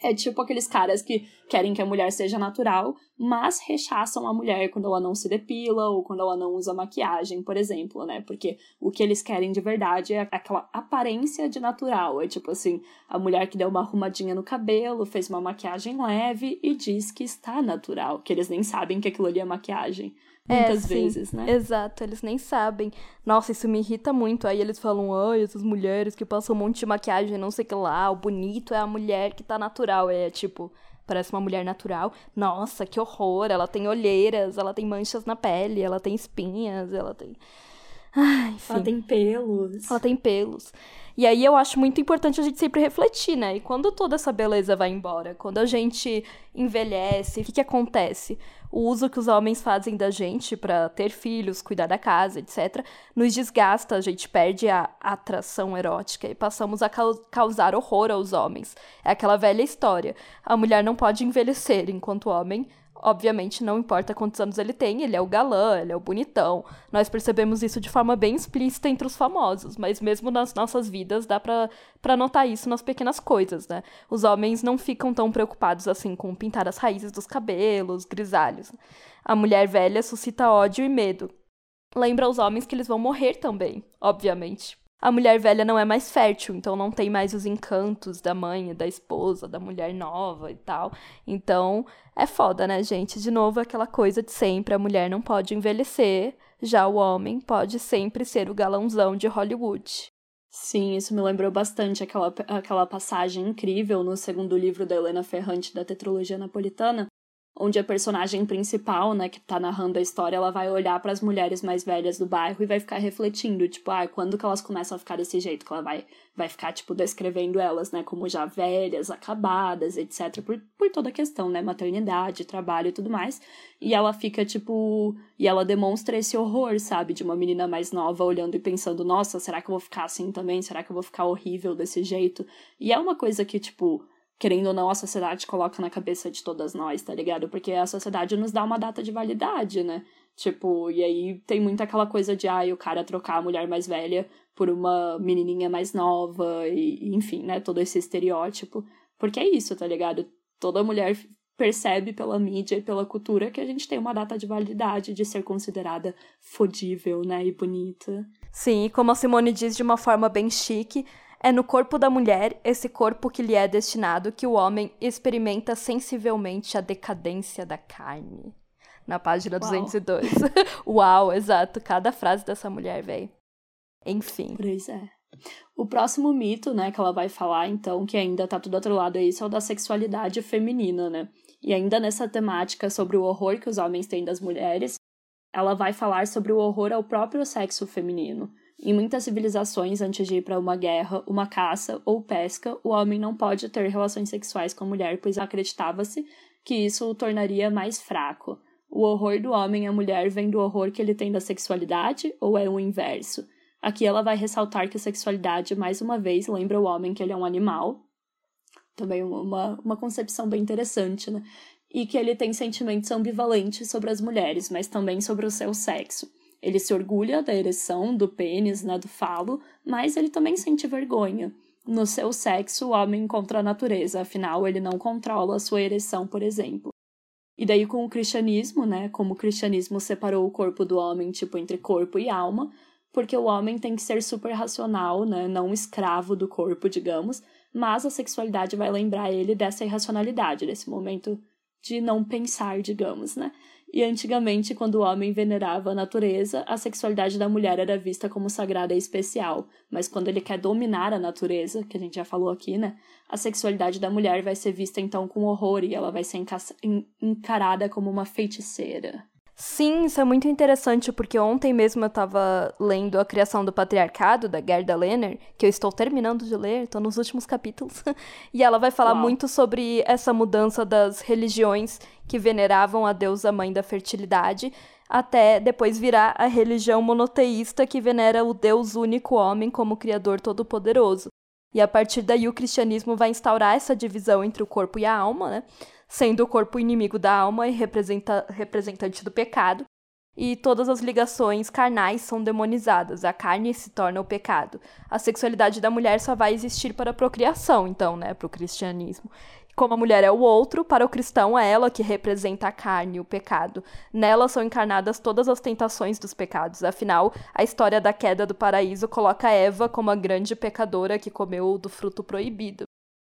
É tipo aqueles caras que querem que a mulher seja natural, mas rechaçam a mulher quando ela não se depila ou quando ela não usa maquiagem, por exemplo, né? Porque o que eles querem de verdade é aquela aparência de natural. É tipo assim, a mulher que deu uma arrumadinha no cabelo, fez uma maquiagem leve e diz que está natural, que eles nem sabem que aquilo ali é maquiagem. É, muitas é, vezes, né? Exato, eles nem sabem. Nossa, isso me irrita muito. Aí eles falam, ai, essas mulheres que passam um monte de maquiagem, não sei o que lá, o bonito é a mulher que tá natural. É tipo, parece uma mulher natural. Nossa, que horror! Ela tem olheiras, ela tem manchas na pele, ela tem espinhas, ela tem. Ai, enfim. Ela tem pelos. Ela tem pelos. E aí eu acho muito importante a gente sempre refletir, né? E quando toda essa beleza vai embora, quando a gente envelhece, o que, que acontece? O uso que os homens fazem da gente para ter filhos, cuidar da casa, etc., nos desgasta, a gente perde a atração erótica e passamos a causar horror aos homens. É aquela velha história. A mulher não pode envelhecer, enquanto o homem Obviamente, não importa quantos anos ele tem, ele é o galã, ele é o bonitão. Nós percebemos isso de forma bem explícita entre os famosos, mas mesmo nas nossas vidas dá pra, pra notar isso nas pequenas coisas, né? Os homens não ficam tão preocupados assim com pintar as raízes dos cabelos, grisalhos. A mulher velha suscita ódio e medo. Lembra os homens que eles vão morrer também, obviamente a mulher velha não é mais fértil, então não tem mais os encantos da mãe, da esposa, da mulher nova e tal. Então, é foda, né, gente? De novo, aquela coisa de sempre: a mulher não pode envelhecer, já o homem pode sempre ser o galãozão de Hollywood. Sim, isso me lembrou bastante aquela, aquela passagem incrível no segundo livro da Helena Ferrante da Tetralogia Napolitana, onde a personagem principal, né, que tá narrando a história, ela vai olhar para as mulheres mais velhas do bairro e vai ficar refletindo, tipo, ah, quando que elas começam a ficar desse jeito, que ela vai vai ficar tipo descrevendo elas, né, como já velhas, acabadas, etc, por, por toda a questão, né, maternidade, trabalho e tudo mais. E ela fica tipo, e ela demonstra esse horror, sabe, de uma menina mais nova olhando e pensando, nossa, será que eu vou ficar assim também? Será que eu vou ficar horrível desse jeito? E é uma coisa que tipo querendo ou não, a sociedade coloca na cabeça de todas nós, tá ligado? Porque a sociedade nos dá uma data de validade, né? Tipo, e aí tem muito aquela coisa de, ah, o cara trocar a mulher mais velha por uma menininha mais nova, e enfim, né? Todo esse estereótipo. Porque é isso, tá ligado? Toda mulher percebe pela mídia e pela cultura que a gente tem uma data de validade de ser considerada fodível, né? E bonita. Sim, e como a Simone diz de uma forma bem chique, é no corpo da mulher, esse corpo que lhe é destinado, que o homem experimenta sensivelmente a decadência da carne. Na página Uau. 202. *laughs* Uau, exato. Cada frase dessa mulher, velho. Enfim. Pois é. O próximo mito, né, que ela vai falar, então, que ainda tá tudo atrelado a isso, é o da sexualidade feminina, né? E ainda nessa temática sobre o horror que os homens têm das mulheres, ela vai falar sobre o horror ao próprio sexo feminino. Em muitas civilizações, antes de ir para uma guerra, uma caça ou pesca, o homem não pode ter relações sexuais com a mulher, pois acreditava-se que isso o tornaria mais fraco. O horror do homem à mulher vem do horror que ele tem da sexualidade ou é o inverso? Aqui ela vai ressaltar que a sexualidade, mais uma vez, lembra o homem que ele é um animal. Também uma, uma concepção bem interessante, né? E que ele tem sentimentos ambivalentes sobre as mulheres, mas também sobre o seu sexo. Ele se orgulha da ereção, do pênis, né, do falo, mas ele também sente vergonha. No seu sexo, o homem encontra a natureza, afinal, ele não controla a sua ereção, por exemplo. E daí, com o cristianismo, né, como o cristianismo separou o corpo do homem, tipo, entre corpo e alma, porque o homem tem que ser super racional, né, não escravo do corpo, digamos, mas a sexualidade vai lembrar ele dessa irracionalidade, desse momento de não pensar, digamos, né? E antigamente, quando o homem venerava a natureza, a sexualidade da mulher era vista como sagrada e especial. Mas quando ele quer dominar a natureza, que a gente já falou aqui, né? A sexualidade da mulher vai ser vista então com horror e ela vai ser encarada como uma feiticeira. Sim, isso é muito interessante, porque ontem mesmo eu estava lendo A Criação do Patriarcado, da Gerda Lerner, que eu estou terminando de ler, estou nos últimos capítulos, *laughs* e ela vai falar Uau. muito sobre essa mudança das religiões que veneravam a deusa mãe da fertilidade, até depois virar a religião monoteísta que venera o Deus único homem como Criador Todo-Poderoso. E a partir daí o cristianismo vai instaurar essa divisão entre o corpo e a alma, né? Sendo o corpo inimigo da alma e representa, representante do pecado, e todas as ligações carnais são demonizadas, a carne se torna o pecado. A sexualidade da mulher só vai existir para a procriação, então, né, para o cristianismo. Como a mulher é o outro, para o cristão é ela que representa a carne o pecado. Nela são encarnadas todas as tentações dos pecados. Afinal, a história da queda do paraíso coloca Eva como a grande pecadora que comeu do fruto proibido.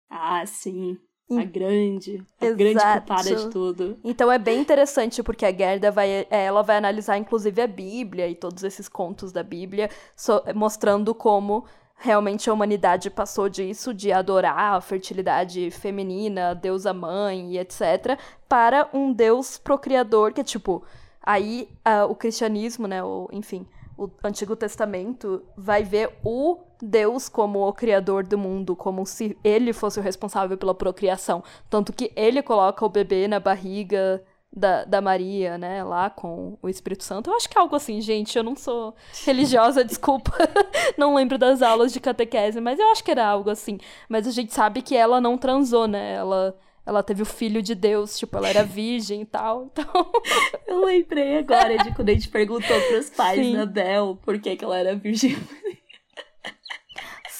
Ah, sim. A grande, a Exato. grande culpada de tudo. Então é bem interessante porque a Gerda vai, é, ela vai analisar inclusive a Bíblia e todos esses contos da Bíblia, so, mostrando como realmente a humanidade passou disso, de adorar a fertilidade feminina, a deusa mãe e etc, para um deus procriador que é tipo, aí uh, o cristianismo, né, o, enfim, o Antigo Testamento vai ver o Deus como o criador do mundo, como se ele fosse o responsável pela procriação. Tanto que ele coloca o bebê na barriga da, da Maria, né, lá com o Espírito Santo. Eu acho que é algo assim, gente. Eu não sou religiosa, *laughs* desculpa. *laughs* não lembro das aulas de catequese, mas eu acho que era algo assim. Mas a gente sabe que ela não transou, né? Ela ela teve o filho de Deus, tipo, ela era virgem e tal. Então. *laughs* Eu lembrei agora de quando a gente perguntou pros pais Sim. da Bel por que, que ela era virgem.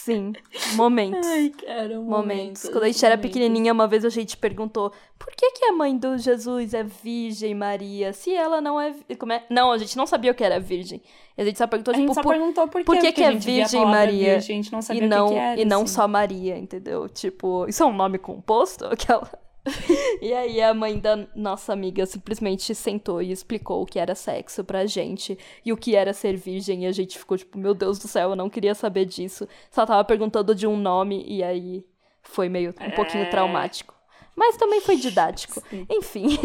Sim, momentos. Ai, cara, momentos. momentos. Quando a gente era pequenininha, uma vez a gente perguntou por que, que a mãe do Jesus é Virgem Maria, se ela não é, como é... Não, a gente não sabia o que era virgem. A gente só perguntou, a tipo, gente só por, perguntou por, por que, que, é Virgem Maria virgem, a gente não sabia e não, que que era, e não assim. só Maria, entendeu? Tipo, isso é um nome composto? *laughs* Aquela... *laughs* e aí a mãe da nossa amiga simplesmente sentou e explicou o que era sexo pra gente e o que era ser virgem. E a gente ficou tipo, meu Deus do céu, eu não queria saber disso. Só tava perguntando de um nome e aí foi meio um pouquinho é... traumático. Mas também foi didático. Sim. Enfim. *laughs*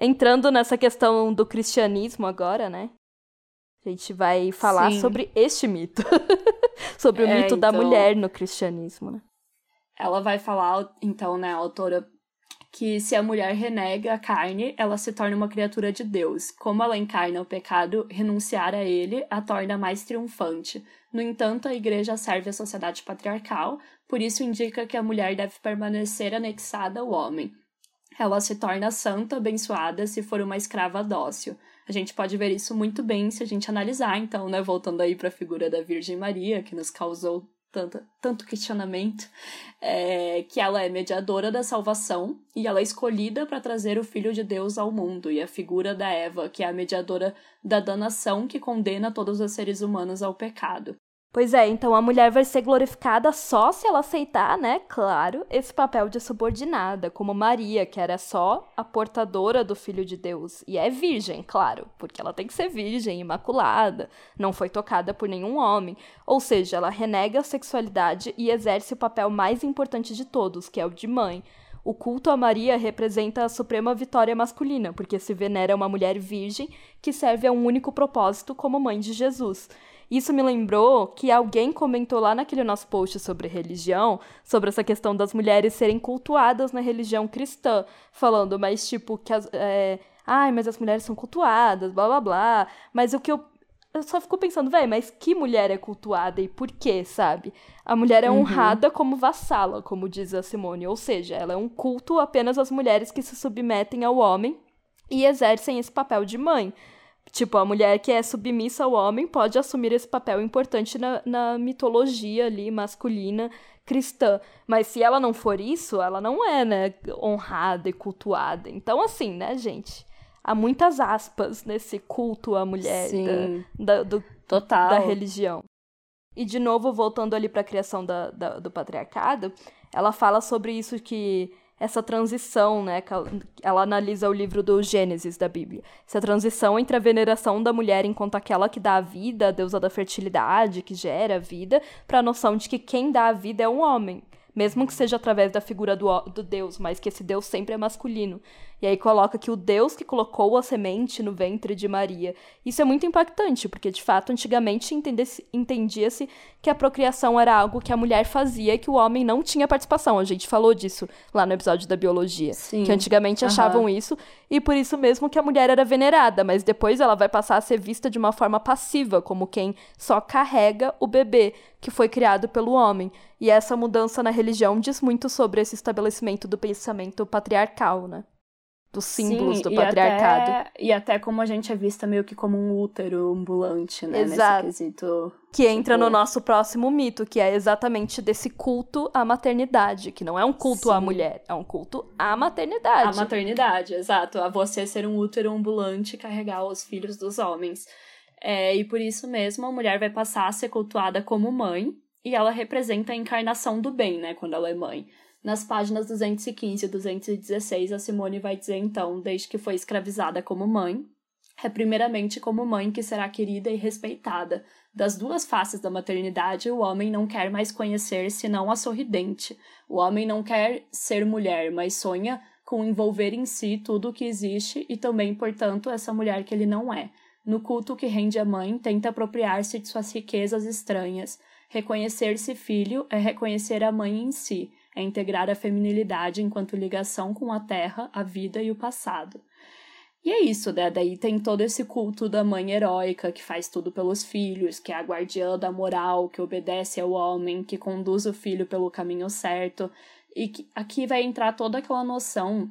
Entrando nessa questão do cristianismo agora, né? A gente vai falar Sim. sobre este mito. *laughs* sobre o é, mito então... da mulher no cristianismo, né? Ela vai falar, então, né, a autora, que se a mulher renega a carne, ela se torna uma criatura de Deus. Como ela encarna o pecado, renunciar a ele a torna mais triunfante. No entanto, a igreja serve a sociedade patriarcal, por isso indica que a mulher deve permanecer anexada ao homem. Ela se torna santa, abençoada, se for uma escrava dócil. A gente pode ver isso muito bem se a gente analisar, então, né, voltando aí para a figura da Virgem Maria, que nos causou tanto, tanto questionamento, é, que ela é mediadora da salvação e ela é escolhida para trazer o Filho de Deus ao mundo, e a figura da Eva, que é a mediadora da danação que condena todos os seres humanos ao pecado. Pois é, então a mulher vai ser glorificada só se ela aceitar, né, claro, esse papel de subordinada, como Maria, que era só a portadora do Filho de Deus. E é virgem, claro, porque ela tem que ser virgem, imaculada, não foi tocada por nenhum homem. Ou seja, ela renega a sexualidade e exerce o papel mais importante de todos, que é o de mãe. O culto a Maria representa a suprema vitória masculina, porque se venera uma mulher virgem que serve a um único propósito como mãe de Jesus. Isso me lembrou que alguém comentou lá naquele nosso post sobre religião, sobre essa questão das mulheres serem cultuadas na religião cristã, falando, mas tipo, que as. É, Ai, mas as mulheres são cultuadas, blá blá blá. Mas o que eu. Eu só fico pensando, velho, mas que mulher é cultuada e por quê, sabe? A mulher é uhum. honrada como vassala, como diz a Simone. Ou seja, ela é um culto apenas às mulheres que se submetem ao homem e exercem esse papel de mãe. Tipo, a mulher que é submissa ao homem pode assumir esse papel importante na, na mitologia ali masculina cristã. Mas se ela não for isso, ela não é, né, honrada e cultuada. Então, assim, né, gente? Há muitas aspas nesse culto à mulher da, da, do, Total. da religião. E de novo, voltando ali para a criação da, da, do patriarcado, ela fala sobre isso que essa transição, né? Ela analisa o livro do Gênesis da Bíblia. Essa transição entre a veneração da mulher enquanto aquela que dá a vida, a deusa da fertilidade, que gera a vida, para a noção de que quem dá a vida é um homem mesmo que seja através da figura do, do Deus, mas que esse Deus sempre é masculino. E aí coloca que o Deus que colocou a semente no ventre de Maria. Isso é muito impactante, porque de fato antigamente entendia-se que a procriação era algo que a mulher fazia e que o homem não tinha participação. A gente falou disso lá no episódio da biologia, Sim. que antigamente uhum. achavam isso e por isso mesmo que a mulher era venerada, mas depois ela vai passar a ser vista de uma forma passiva, como quem só carrega o bebê que foi criado pelo homem. E essa mudança na religião diz muito sobre esse estabelecimento do pensamento patriarcal, né? Dos símbolos Sim, do patriarcado. E até, e até como a gente é vista meio que como um útero ambulante, né? Exato. Nesse quesito. Que entra tipo... no nosso próximo mito, que é exatamente desse culto à maternidade, que não é um culto Sim. à mulher, é um culto à maternidade. À maternidade, exato. A você ser um útero ambulante e carregar os filhos dos homens. É, e por isso mesmo a mulher vai passar a ser cultuada como mãe, e ela representa a encarnação do bem, né, quando ela é mãe. Nas páginas 215 e 216, a Simone vai dizer então, desde que foi escravizada como mãe, é primeiramente como mãe que será querida e respeitada. Das duas faces da maternidade, o homem não quer mais conhecer senão a sorridente. O homem não quer ser mulher, mas sonha com envolver em si tudo o que existe e também, portanto, essa mulher que ele não é. No culto que rende a mãe, tenta apropriar-se de suas riquezas estranhas. Reconhecer-se filho é reconhecer a mãe em si é integrar a feminilidade enquanto ligação com a terra, a vida e o passado. E é isso, né? Daí tem todo esse culto da mãe heróica que faz tudo pelos filhos, que é a guardiã da moral, que obedece ao homem, que conduz o filho pelo caminho certo. E que aqui vai entrar toda aquela noção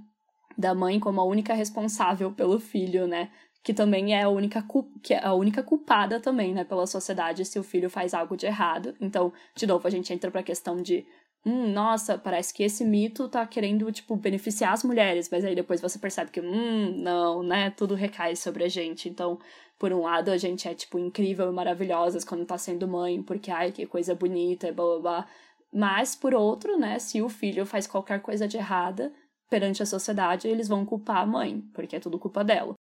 da mãe como a única responsável pelo filho, né? Que também é a única, que é a única culpada também, né, pela sociedade se o filho faz algo de errado. Então, de novo, a gente entra para a questão de hum, nossa, parece que esse mito tá querendo, tipo, beneficiar as mulheres, mas aí depois você percebe que, hum, não, né, tudo recai sobre a gente. Então, por um lado, a gente é, tipo, incrível e maravilhosas quando tá sendo mãe, porque, ai, que coisa bonita, blá blá blá. Mas, por outro, né, se o filho faz qualquer coisa de errada perante a sociedade, eles vão culpar a mãe, porque é tudo culpa dela.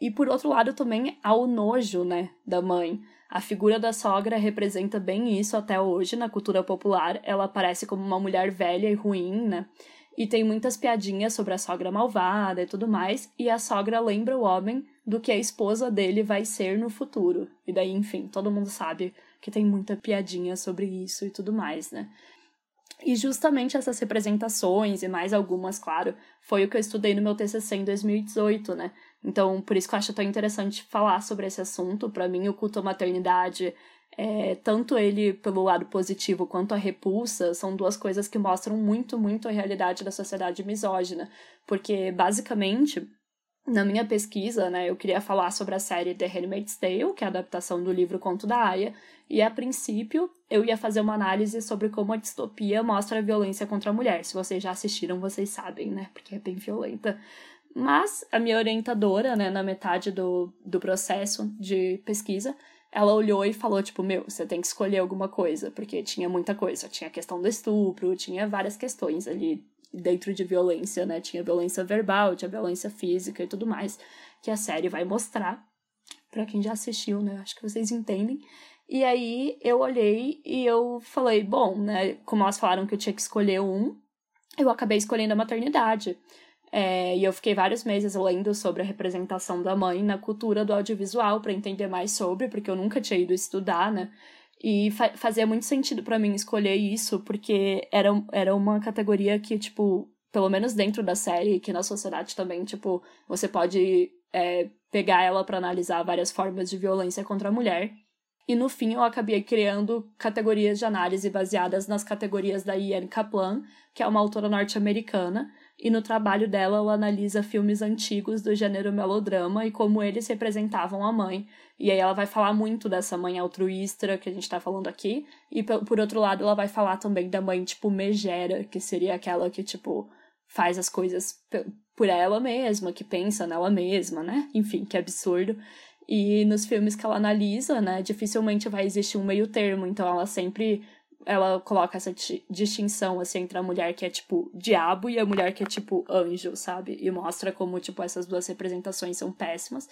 E por outro lado também há o nojo, né, da mãe. A figura da sogra representa bem isso até hoje na cultura popular. Ela aparece como uma mulher velha e ruim, né? E tem muitas piadinhas sobre a sogra malvada e tudo mais, e a sogra lembra o homem do que a esposa dele vai ser no futuro. E daí, enfim, todo mundo sabe que tem muita piadinha sobre isso e tudo mais, né? E justamente essas representações, e mais algumas, claro, foi o que eu estudei no meu TCC em 2018, né? Então, por isso que eu acho tão interessante falar sobre esse assunto. Para mim, o culto à maternidade, é, tanto ele pelo lado positivo quanto a repulsa, são duas coisas que mostram muito, muito a realidade da sociedade misógina. Porque, basicamente, na minha pesquisa, né, eu queria falar sobre a série The Handmaid's Tale, que é a adaptação do livro Conto da Aya, e a princípio eu ia fazer uma análise sobre como a distopia mostra a violência contra a mulher. Se vocês já assistiram, vocês sabem, né, porque é bem violenta. Mas a minha orientadora, né, na metade do, do processo de pesquisa, ela olhou e falou, tipo, meu, você tem que escolher alguma coisa, porque tinha muita coisa. Tinha a questão do estupro, tinha várias questões ali dentro de violência, né? Tinha violência verbal, tinha violência física e tudo mais, que a série vai mostrar. Para quem já assistiu, né? Acho que vocês entendem. E aí eu olhei e eu falei, bom, né? Como elas falaram que eu tinha que escolher um, eu acabei escolhendo a maternidade. É, e eu fiquei vários meses lendo sobre a representação da mãe na cultura do audiovisual para entender mais sobre, porque eu nunca tinha ido estudar, né? E fa fazia muito sentido para mim escolher isso, porque era, era uma categoria que, tipo, pelo menos dentro da série, que na sociedade também, tipo, você pode é, pegar ela para analisar várias formas de violência contra a mulher. E no fim eu acabei criando categorias de análise baseadas nas categorias da Ian Kaplan, que é uma autora norte-americana, e no trabalho dela ela analisa filmes antigos do gênero melodrama e como eles representavam a mãe. E aí ela vai falar muito dessa mãe altruísta que a gente tá falando aqui, e por outro lado ela vai falar também da mãe tipo megera, que seria aquela que tipo faz as coisas por ela mesma, que pensa nela mesma, né? Enfim, que absurdo. E nos filmes que ela analisa, né, dificilmente vai existir um meio termo, então ela sempre ela coloca essa distinção assim entre a mulher que é tipo diabo e a mulher que é tipo anjo, sabe? E mostra como tipo essas duas representações são péssimas.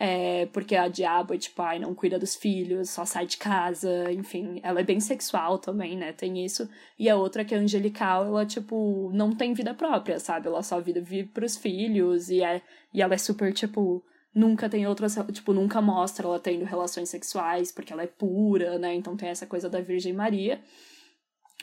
É, porque a diabo é tipo, ai, não cuida dos filhos, só sai de casa, enfim. Ela é bem sexual também, né? Tem isso. E a outra que é angelical, ela, tipo, não tem vida própria, sabe? Ela só vive pros filhos e, é, e ela é super, tipo, nunca tem outras, tipo, nunca mostra ela tendo relações sexuais, porque ela é pura, né? Então tem essa coisa da Virgem Maria.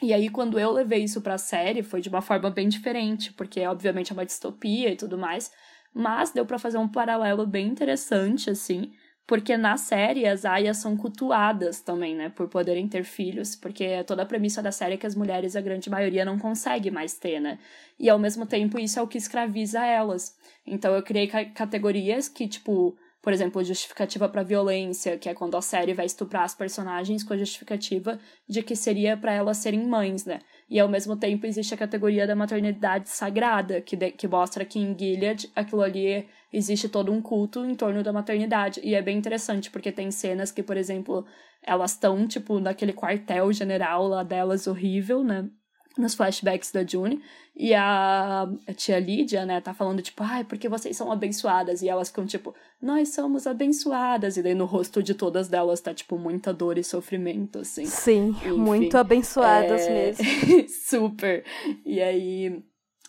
E aí, quando eu levei isso pra série, foi de uma forma bem diferente, porque obviamente é uma distopia e tudo mais, mas deu para fazer um paralelo bem interessante, assim, porque na série as aias são cultuadas também, né, por poderem ter filhos, porque toda a premissa da série é que as mulheres, a grande maioria, não consegue mais ter, né? E ao mesmo tempo isso é o que escraviza elas. Então eu criei categorias que, tipo, por exemplo, justificativa para violência, que é quando a série vai estuprar as personagens com a justificativa de que seria para elas serem mães, né? E ao mesmo tempo existe a categoria da maternidade sagrada, que, de, que mostra que em Gilead aquilo ali existe todo um culto em torno da maternidade. E é bem interessante, porque tem cenas que, por exemplo, elas estão, tipo, naquele quartel general lá delas horrível, né? Nos flashbacks da June. E a, a, tia Lídia, né, tá falando, tipo, ai, porque vocês são abençoadas. E elas ficam, tipo, nós somos abençoadas. E daí no rosto de todas delas tá, tipo, muita dor e sofrimento, assim. Sim, Enfim, muito abençoadas é... mesmo. *laughs* Super. E aí.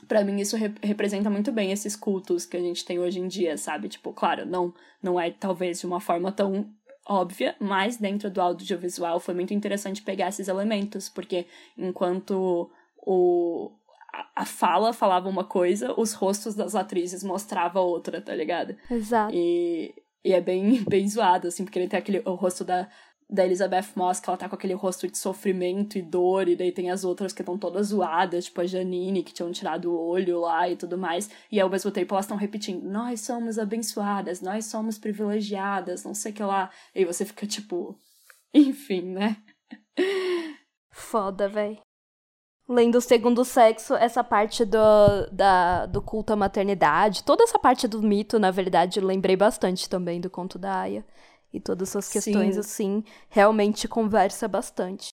Pra mim, isso re representa muito bem esses cultos que a gente tem hoje em dia, sabe? Tipo, claro, não, não é talvez de uma forma tão óbvia, mas dentro do audiovisual foi muito interessante pegar esses elementos, porque enquanto o, a, fala falava uma coisa, os rostos das atrizes mostrava outra, tá ligado? Exato. E, e é bem, *laughs* bem zoado, assim, porque ele tem aquele, o rosto da, da Elizabeth Moss, que ela tá com aquele rosto de sofrimento e dor, e daí tem as outras que estão todas zoadas, tipo a Janine, que tinham tirado o olho lá e tudo mais, e ao mesmo tempo elas estão repetindo, nós somos abençoadas, nós somos privilegiadas, não sei o que lá, e aí você fica tipo, enfim, né? Foda, véi lendo o segundo sexo, essa parte do, da, do culto à maternidade, toda essa parte do mito, na verdade, lembrei bastante também do conto da Aya. E todas essas questões, Sim. assim, realmente conversa bastante.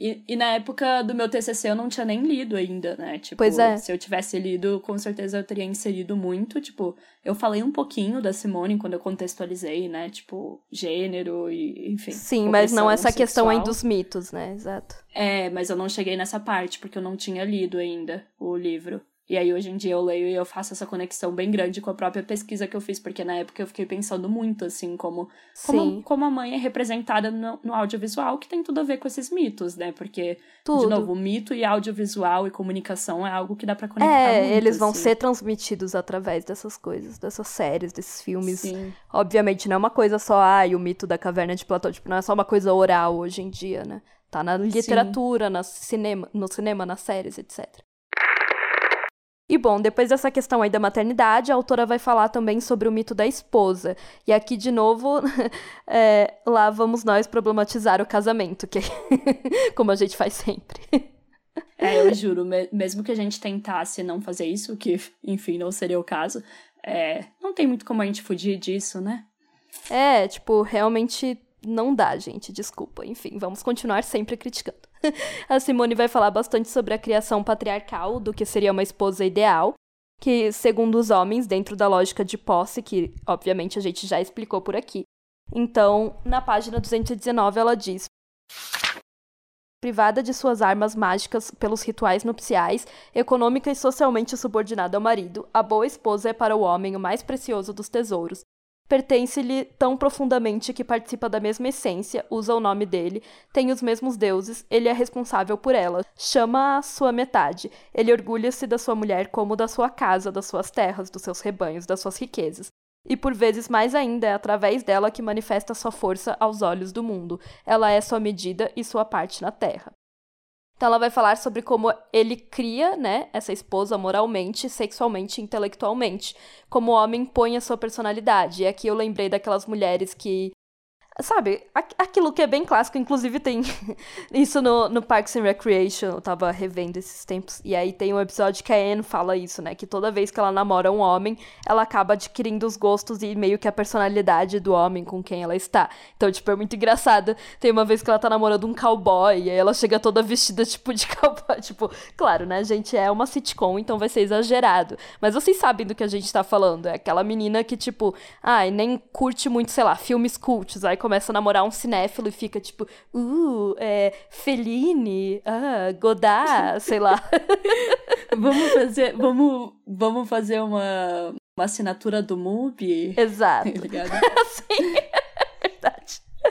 E, e, na época do meu TCC eu não tinha nem lido ainda, né? Tipo, pois é. se eu tivesse lido, com certeza eu teria inserido muito. Tipo, eu falei um pouquinho da Simone quando eu contextualizei, né? Tipo, gênero e, enfim. Sim, mas não essa sexual. questão aí dos mitos, né? Exato. É, mas eu não cheguei nessa parte, porque eu não tinha lido ainda o livro. E aí hoje em dia eu leio e eu faço essa conexão bem grande com a própria pesquisa que eu fiz, porque na época eu fiquei pensando muito, assim, como, como, como a mãe é representada no, no, audiovisual, que tem tudo a ver com esses mitos, né? Porque, tudo. de novo, mito e audiovisual e comunicação é algo que dá para conectar É, muito, eles vão assim. ser transmitidos através dessas coisas, dessas séries, desses filmes. Sim. Obviamente, não é uma coisa só, ah, e o mito da caverna de Platão, tipo, não é só uma coisa oral hoje em dia, né? Tá na literatura, na cinema, no cinema, nas séries, etc. E bom, depois dessa questão aí da maternidade, a autora vai falar também sobre o mito da esposa. E aqui, de novo, *laughs* é, lá vamos nós problematizar o casamento, que *laughs* como a gente faz sempre. É, eu juro, mesmo que a gente tentasse não fazer isso, que, enfim, não seria o caso, é, não tem muito como a gente fugir disso, né? É, tipo, realmente não dá, gente, desculpa. Enfim, vamos continuar sempre criticando. *laughs* a Simone vai falar bastante sobre a criação patriarcal do que seria uma esposa ideal, que, segundo os homens, dentro da lógica de posse, que obviamente a gente já explicou por aqui. Então, na página 219, ela diz: privada de suas armas mágicas pelos rituais nupciais, econômica e socialmente subordinada ao marido, a boa esposa é para o homem o mais precioso dos tesouros, pertence-lhe tão profundamente que participa da mesma essência, usa o nome dele, tem os mesmos deuses, ele é responsável por ela, chama a sua metade, ele orgulha-se da sua mulher como da sua casa, das suas terras, dos seus rebanhos, das suas riquezas. E por vezes mais ainda é através dela que manifesta sua força aos olhos do mundo. Ela é sua medida e sua parte na terra. Então ela vai falar sobre como ele cria, né, essa esposa moralmente, sexualmente, intelectualmente, como o homem põe a sua personalidade. E aqui eu lembrei daquelas mulheres que Sabe, aquilo que é bem clássico, inclusive tem *laughs* isso no, no Parks and Recreation, eu tava revendo esses tempos, e aí tem um episódio que a Anne fala isso, né, que toda vez que ela namora um homem, ela acaba adquirindo os gostos e meio que a personalidade do homem com quem ela está. Então, tipo, é muito engraçado. Tem uma vez que ela tá namorando um cowboy, e aí ela chega toda vestida, *laughs* tipo, de cowboy, tipo, claro, né, gente, é uma sitcom, então vai ser exagerado. Mas vocês sabem do que a gente tá falando, é aquela menina que, tipo, ai, nem curte muito, sei lá, filmes cultos, aí a namorar um cinéfilo e fica tipo, uh, é, Fellini, ah, Godard, sei lá. *laughs* vamos fazer, vamos, vamos fazer uma, uma assinatura do MUBI? Exato. *laughs* Tá *laughs* Sim, é verdade.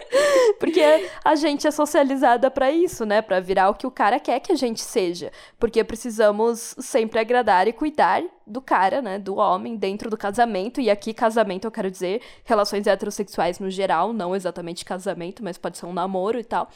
*laughs* Porque a gente é socializada para isso, né? Para virar o que o cara quer que a gente seja. Porque precisamos sempre agradar e cuidar do cara, né? Do homem dentro do casamento. E aqui, casamento, eu quero dizer relações heterossexuais no geral, não exatamente casamento, mas pode ser um namoro e tal.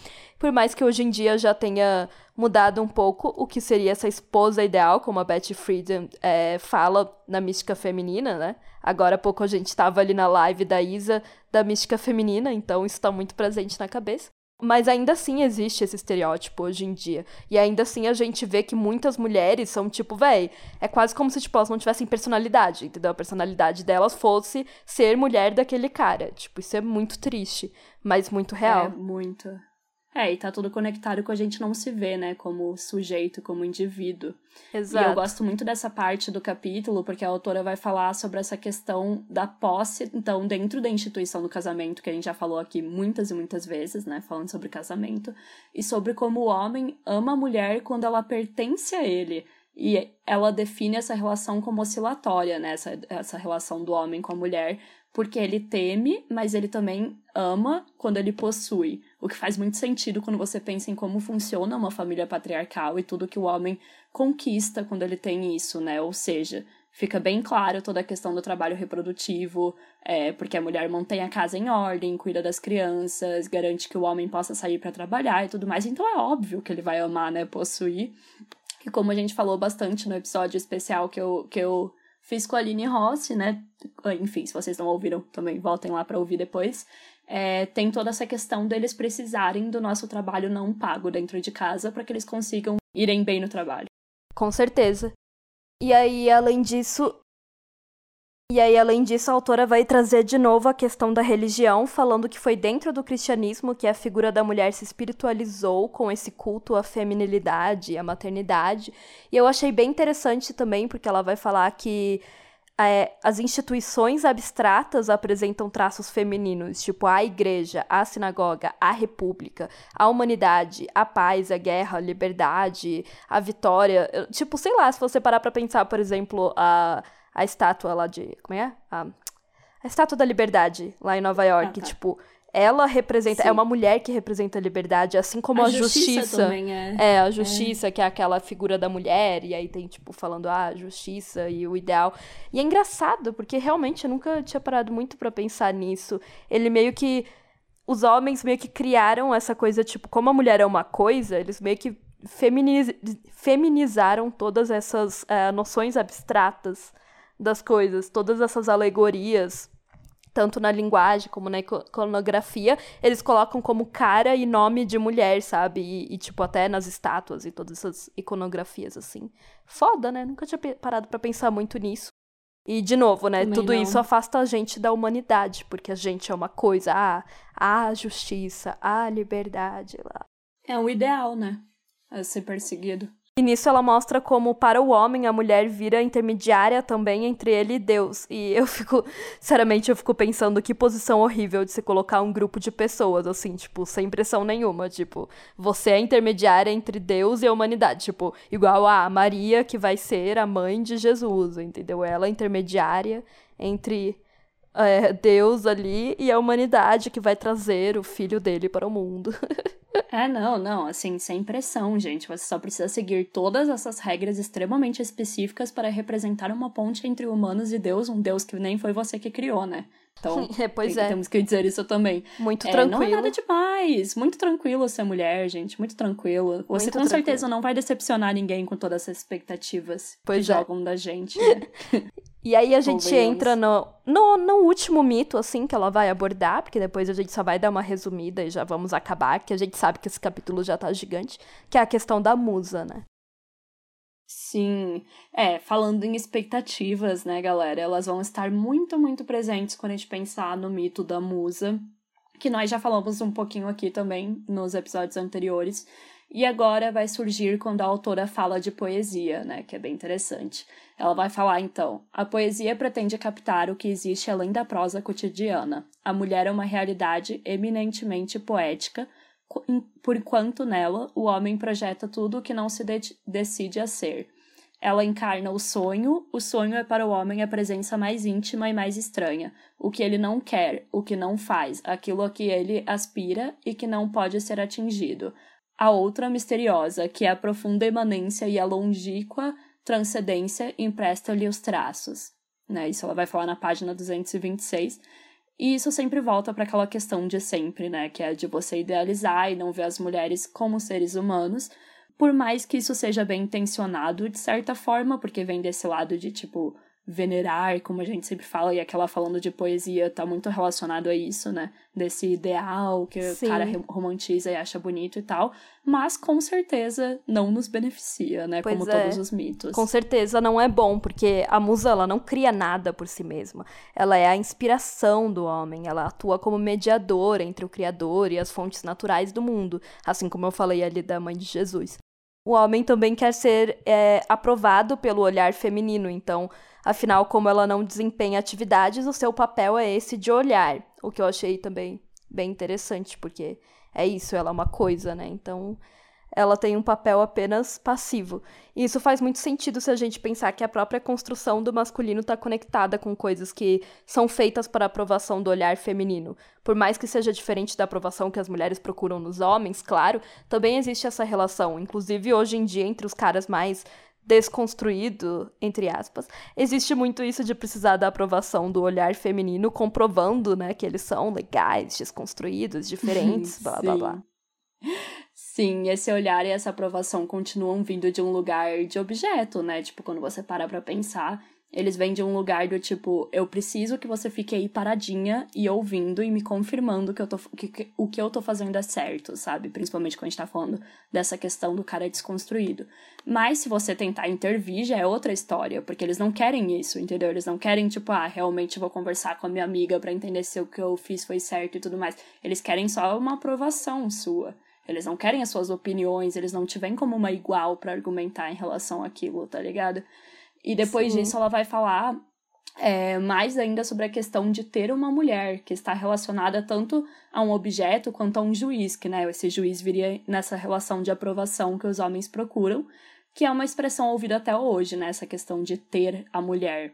Por mais que hoje em dia já tenha mudado um pouco o que seria essa esposa ideal, como a Betty Friedan é, fala na mística feminina, né? Agora há pouco a gente estava ali na live da Isa da mística feminina, então isso está muito presente na cabeça. Mas ainda assim existe esse estereótipo hoje em dia. E ainda assim a gente vê que muitas mulheres são tipo, véi, é quase como se tipo, elas não tivessem personalidade, entendeu? A personalidade delas fosse ser mulher daquele cara. Tipo, isso é muito triste, mas muito real. É, muito. É, e tá tudo conectado com a gente não se ver, né, como sujeito, como indivíduo. Exato. E eu gosto muito dessa parte do capítulo, porque a autora vai falar sobre essa questão da posse, então, dentro da instituição do casamento, que a gente já falou aqui muitas e muitas vezes, né, falando sobre casamento, e sobre como o homem ama a mulher quando ela pertence a ele. E ela define essa relação como oscilatória, né, essa, essa relação do homem com a mulher, porque ele teme, mas ele também ama quando ele possui. O que faz muito sentido quando você pensa em como funciona uma família patriarcal e tudo que o homem conquista quando ele tem isso, né? Ou seja, fica bem claro toda a questão do trabalho reprodutivo, é, porque a mulher mantém a casa em ordem, cuida das crianças, garante que o homem possa sair para trabalhar e tudo mais. Então é óbvio que ele vai amar, né? Possuir. E como a gente falou bastante no episódio especial que eu, que eu Fiz com a Aline Rossi, né? Enfim, se vocês não ouviram, também voltem lá para ouvir depois. É, tem toda essa questão deles precisarem do nosso trabalho não pago dentro de casa para que eles consigam irem bem no trabalho. Com certeza. E aí, além disso, e aí, além disso, a autora vai trazer de novo a questão da religião, falando que foi dentro do cristianismo que a figura da mulher se espiritualizou com esse culto à feminilidade, à maternidade. E eu achei bem interessante também, porque ela vai falar que é, as instituições abstratas apresentam traços femininos, tipo a igreja, a sinagoga, a república, a humanidade, a paz, a guerra, a liberdade, a vitória. Tipo, sei lá, se você parar pra pensar, por exemplo, a a estátua lá de. Como é? A, a estátua da liberdade lá em Nova York. Ah, tá. Tipo, ela representa. É Sim. É uma mulher que representa a liberdade, assim como a, a justiça. justiça também é. é, a justiça, é. que é aquela figura da mulher, e aí tem, tipo, falando, ah, a justiça e o ideal. E é engraçado, porque realmente eu nunca tinha parado muito para pensar nisso. Ele meio que. Os homens meio que criaram essa coisa, tipo, como a mulher é uma coisa, eles meio que feminiz... feminizaram todas essas uh, noções abstratas das coisas, todas essas alegorias, tanto na linguagem como na iconografia, eles colocam como cara e nome de mulher, sabe? E, e, tipo, até nas estátuas e todas essas iconografias, assim. Foda, né? Nunca tinha parado para pensar muito nisso. E, de novo, né? Também tudo não. isso afasta a gente da humanidade, porque a gente é uma coisa. Ah, a justiça, a liberdade lá. É o ideal, né? A ser perseguido. E nisso ela mostra como, para o homem, a mulher vira intermediária também entre ele e Deus. E eu fico, *laughs* sinceramente, eu fico pensando que posição horrível de se colocar um grupo de pessoas, assim, tipo, sem pressão nenhuma. Tipo, você é intermediária entre Deus e a humanidade. Tipo, igual a Maria, que vai ser a mãe de Jesus, entendeu? Ela é intermediária entre é, Deus ali e a humanidade que vai trazer o filho dele para o mundo. *laughs* É, não, não, assim, sem pressão, gente. Você só precisa seguir todas essas regras extremamente específicas para representar uma ponte entre humanos e Deus, um Deus que nem foi você que criou, né? Então, *laughs* é, pois tem, é. temos que dizer isso também. Muito é, tranquilo. Não é nada demais. Muito tranquilo ser mulher, gente. Muito tranquilo. Você muito com tranquilo. certeza não vai decepcionar ninguém com todas essas expectativas pois que é. jogam da gente. Né? *laughs* E aí a gente entra no, no, no, último mito, assim, que ela vai abordar, porque depois a gente só vai dar uma resumida e já vamos acabar, que a gente sabe que esse capítulo já tá gigante, que é a questão da musa, né? Sim, é, falando em expectativas, né, galera, elas vão estar muito, muito presentes quando a gente pensar no mito da musa, que nós já falamos um pouquinho aqui também nos episódios anteriores, e agora vai surgir quando a autora fala de poesia, né? Que é bem interessante. Ela vai falar então: a poesia pretende captar o que existe além da prosa cotidiana. A mulher é uma realidade eminentemente poética, por enquanto nela o homem projeta tudo o que não se de decide a ser. Ela encarna o sonho, o sonho é para o homem a presença mais íntima e mais estranha, o que ele não quer, o que não faz, aquilo a que ele aspira e que não pode ser atingido a outra misteriosa, que é a profunda emanência e a longínqua transcendência empresta-lhe os traços. Né? Isso ela vai falar na página 226. E isso sempre volta para aquela questão de sempre, né? Que é de você idealizar e não ver as mulheres como seres humanos. Por mais que isso seja bem intencionado, de certa forma, porque vem desse lado de tipo, venerar, como a gente sempre fala, e aquela falando de poesia tá muito relacionado a isso, né? Desse ideal que Sim. o cara romantiza e acha bonito e tal, mas com certeza não nos beneficia, né? Pois como é. todos os mitos. Com certeza não é bom, porque a musa ela não cria nada por si mesma. Ela é a inspiração do homem, ela atua como mediadora entre o criador e as fontes naturais do mundo, assim como eu falei ali da mãe de Jesus. O homem também quer ser é, aprovado pelo olhar feminino, então Afinal, como ela não desempenha atividades, o seu papel é esse de olhar. O que eu achei também bem interessante, porque é isso, ela é uma coisa, né? Então, ela tem um papel apenas passivo. E isso faz muito sentido se a gente pensar que a própria construção do masculino está conectada com coisas que são feitas para aprovação do olhar feminino. Por mais que seja diferente da aprovação que as mulheres procuram nos homens, claro, também existe essa relação. Inclusive, hoje em dia, entre os caras mais desconstruído, entre aspas, existe muito isso de precisar da aprovação do olhar feminino, comprovando, né, que eles são legais, desconstruídos, diferentes, *laughs* blá blá blá. Sim, esse olhar e essa aprovação continuam vindo de um lugar de objeto, né? Tipo, quando você para pra pensar, eles vêm de um lugar do tipo, eu preciso que você fique aí paradinha e ouvindo e me confirmando que, eu tô, que, que, o que eu tô fazendo é certo, sabe? Principalmente quando a gente tá falando dessa questão do cara desconstruído. Mas se você tentar intervir, já é outra história, porque eles não querem isso, entendeu? Eles não querem, tipo, ah, realmente vou conversar com a minha amiga para entender se o que eu fiz foi certo e tudo mais. Eles querem só uma aprovação sua. Eles não querem as suas opiniões, eles não te veem como uma igual para argumentar em relação àquilo, tá ligado? E depois Sim. disso ela vai falar é, mais ainda sobre a questão de ter uma mulher, que está relacionada tanto a um objeto quanto a um juiz, que né, esse juiz viria nessa relação de aprovação que os homens procuram, que é uma expressão ouvida até hoje, né, essa questão de ter a mulher.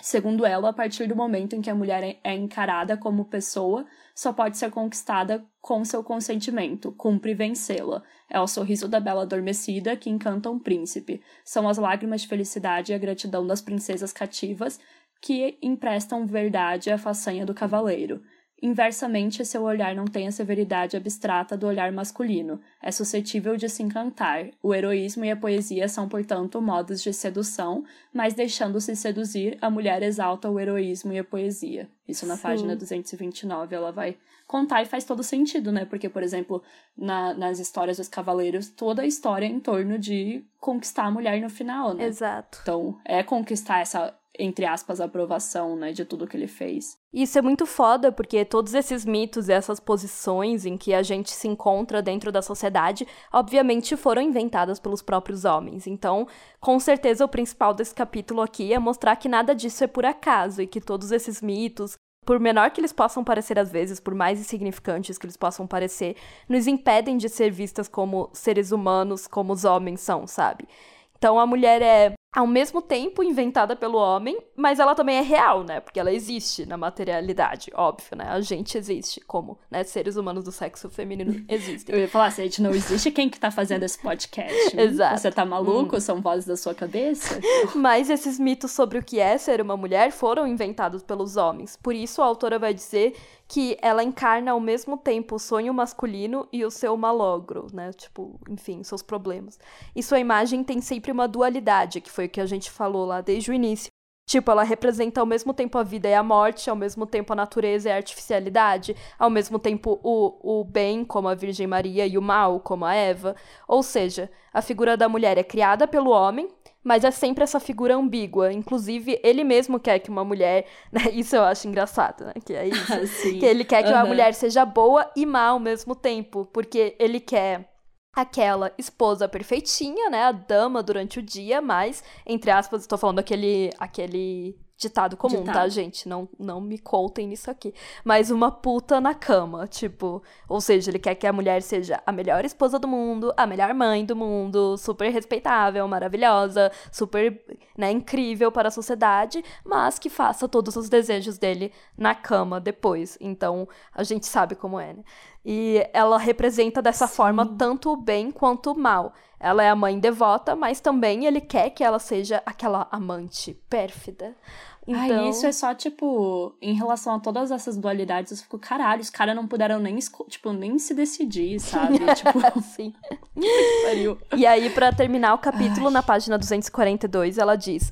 Segundo ela, a partir do momento em que a mulher é, é encarada como pessoa, só pode ser conquistada com seu consentimento, cumpre vencê-la. É o sorriso da bela adormecida que encanta um príncipe. São as lágrimas de felicidade e a gratidão das princesas cativas que emprestam verdade à façanha do cavaleiro. Inversamente, seu olhar não tem a severidade abstrata do olhar masculino. É suscetível de se encantar. O heroísmo e a poesia são, portanto, modos de sedução, mas deixando-se seduzir, a mulher exalta o heroísmo e a poesia. Isso na Sim. página 229 ela vai contar e faz todo sentido, né? Porque, por exemplo, na, nas histórias dos cavaleiros, toda a história é em torno de conquistar a mulher no final, né? Exato. Então, é conquistar essa entre aspas, aprovação, né, de tudo que ele fez. Isso é muito foda, porque todos esses mitos e essas posições em que a gente se encontra dentro da sociedade, obviamente foram inventadas pelos próprios homens. Então, com certeza, o principal desse capítulo aqui é mostrar que nada disso é por acaso e que todos esses mitos, por menor que eles possam parecer às vezes, por mais insignificantes que eles possam parecer, nos impedem de ser vistas como seres humanos, como os homens são, sabe? Então a mulher é ao mesmo tempo inventada pelo homem, mas ela também é real, né? Porque ela existe na materialidade, óbvio, né? A gente existe como, né? Seres humanos do sexo feminino *laughs* existem. Eu ia falar, se a gente não existe, quem que tá fazendo esse podcast? Exato. Você tá maluco? Hum. São vozes da sua cabeça? *laughs* mas esses mitos sobre o que é ser uma mulher foram inventados pelos homens. Por isso a autora vai dizer que ela encarna ao mesmo tempo o sonho masculino e o seu malogro, né? Tipo, enfim, seus problemas. E sua imagem tem sempre uma dualidade, que foi o que a gente falou lá desde o início. Tipo, ela representa ao mesmo tempo a vida e a morte, ao mesmo tempo a natureza e a artificialidade, ao mesmo tempo o, o bem, como a Virgem Maria, e o mal, como a Eva. Ou seja, a figura da mulher é criada pelo homem, mas é sempre essa figura ambígua. Inclusive, ele mesmo quer que uma mulher. *laughs* Né? Isso eu acho engraçado, né? Que é isso. *laughs* que ele quer que uhum. uma mulher seja boa e má ao mesmo tempo. Porque ele quer aquela esposa perfeitinha, né? A dama durante o dia, mas, entre aspas, estou falando aquele, aquele ditado comum, tá, ditado. tá, gente? Não, não me contem nisso aqui. Mas uma puta na cama, tipo. Ou seja, ele quer que a mulher seja a melhor esposa do mundo, a melhor mãe do mundo, super respeitável, maravilhosa, super, né, incrível para a sociedade, mas que faça todos os desejos dele na cama depois. Então, a gente sabe como é, né? E ela representa dessa Sim. forma tanto o bem quanto o mal. Ela é a mãe devota, mas também ele quer que ela seja aquela amante pérfida. Então... Ai, isso é só, tipo, em relação a todas essas dualidades, eu fico, caralho, os caras não puderam nem, tipo, nem se decidir, sabe? *laughs* tipo, *laughs* sim. *laughs* e aí, para terminar o capítulo, Ai. na página 242, ela diz: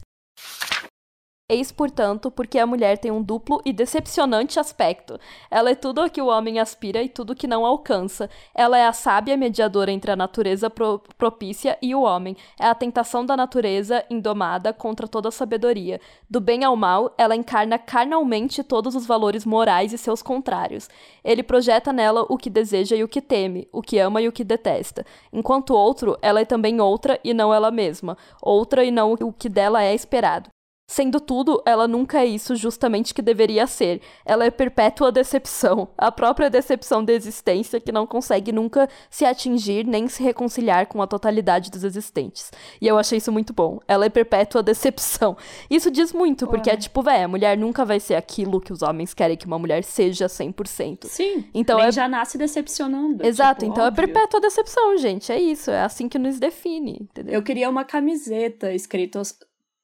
Eis, portanto, porque a mulher tem um duplo e decepcionante aspecto. Ela é tudo o que o homem aspira e tudo o que não alcança. Ela é a sábia mediadora entre a natureza pro propícia e o homem. É a tentação da natureza indomada contra toda a sabedoria. Do bem ao mal, ela encarna carnalmente todos os valores morais e seus contrários. Ele projeta nela o que deseja e o que teme, o que ama e o que detesta. Enquanto outro, ela é também outra e não ela mesma, outra e não o que dela é esperado. Sendo tudo, ela nunca é isso justamente que deveria ser. Ela é perpétua decepção, a própria decepção da existência que não consegue nunca se atingir nem se reconciliar com a totalidade dos existentes. E eu achei isso muito bom. Ela é perpétua decepção. Isso diz muito, porque Ué. é tipo, velho, a mulher nunca vai ser aquilo que os homens querem que uma mulher seja 100%. Sim. Então é... já nasce decepcionando. Exato, tipo, então é óbvio. é perpétua decepção, gente. É isso, é assim que nos define, entendeu? Eu queria uma camiseta escrito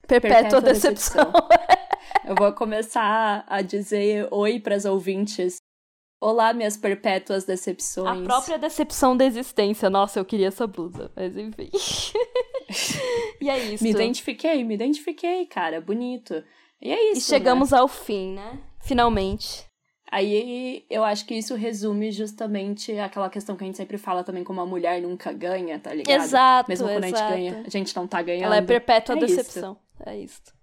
Perpétua, decepção. decepção. *laughs* Eu vou começar a dizer oi para as ouvintes. Olá, minhas perpétuas decepções. A própria decepção da existência. Nossa, eu queria essa blusa, mas enfim. *laughs* e é isso. Me identifiquei, me identifiquei, cara. Bonito. E é isso. E chegamos né? ao fim, né? Finalmente. Aí eu acho que isso resume justamente aquela questão que a gente sempre fala também como a mulher nunca ganha, tá ligado? Exato. Mesmo quando exato. a gente ganha, a gente não tá ganhando. Ela é perpétua é decepção. Isso. É isso.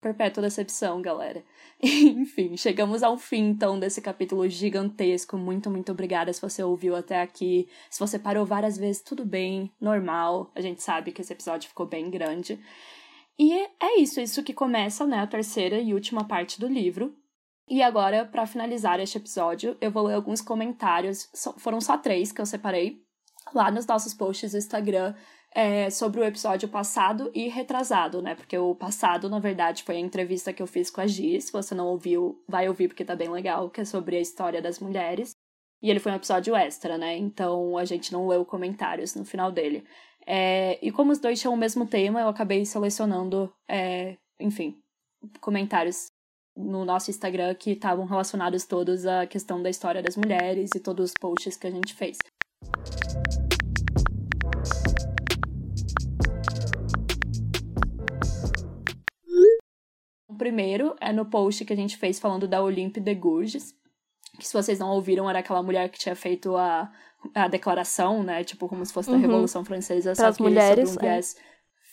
Perpétua decepção, galera. *laughs* Enfim, chegamos ao fim, então, desse capítulo gigantesco. Muito, muito obrigada se você ouviu até aqui. Se você parou várias vezes, tudo bem, normal. A gente sabe que esse episódio ficou bem grande. E é isso, isso que começa, né, a terceira e última parte do livro. E agora, para finalizar este episódio, eu vou ler alguns comentários. Foram só três que eu separei lá nos nossos posts do Instagram é, sobre o episódio passado e retrasado, né? Porque o passado, na verdade, foi a entrevista que eu fiz com a Gi. Se você não ouviu, vai ouvir porque tá bem legal, que é sobre a história das mulheres. E ele foi um episódio extra, né? Então a gente não leu comentários no final dele. É, e como os dois tinham o mesmo tema, eu acabei selecionando, é, enfim, comentários no nosso Instagram que estavam relacionados todos à questão da história das mulheres e todos os posts que a gente fez. Primeiro é no post que a gente fez falando da Olympe de Gurges, que se vocês não ouviram, era aquela mulher que tinha feito a, a declaração, né? Tipo, como se fosse uhum. da Revolução Francesa, só que mulheres, sobre um viés é.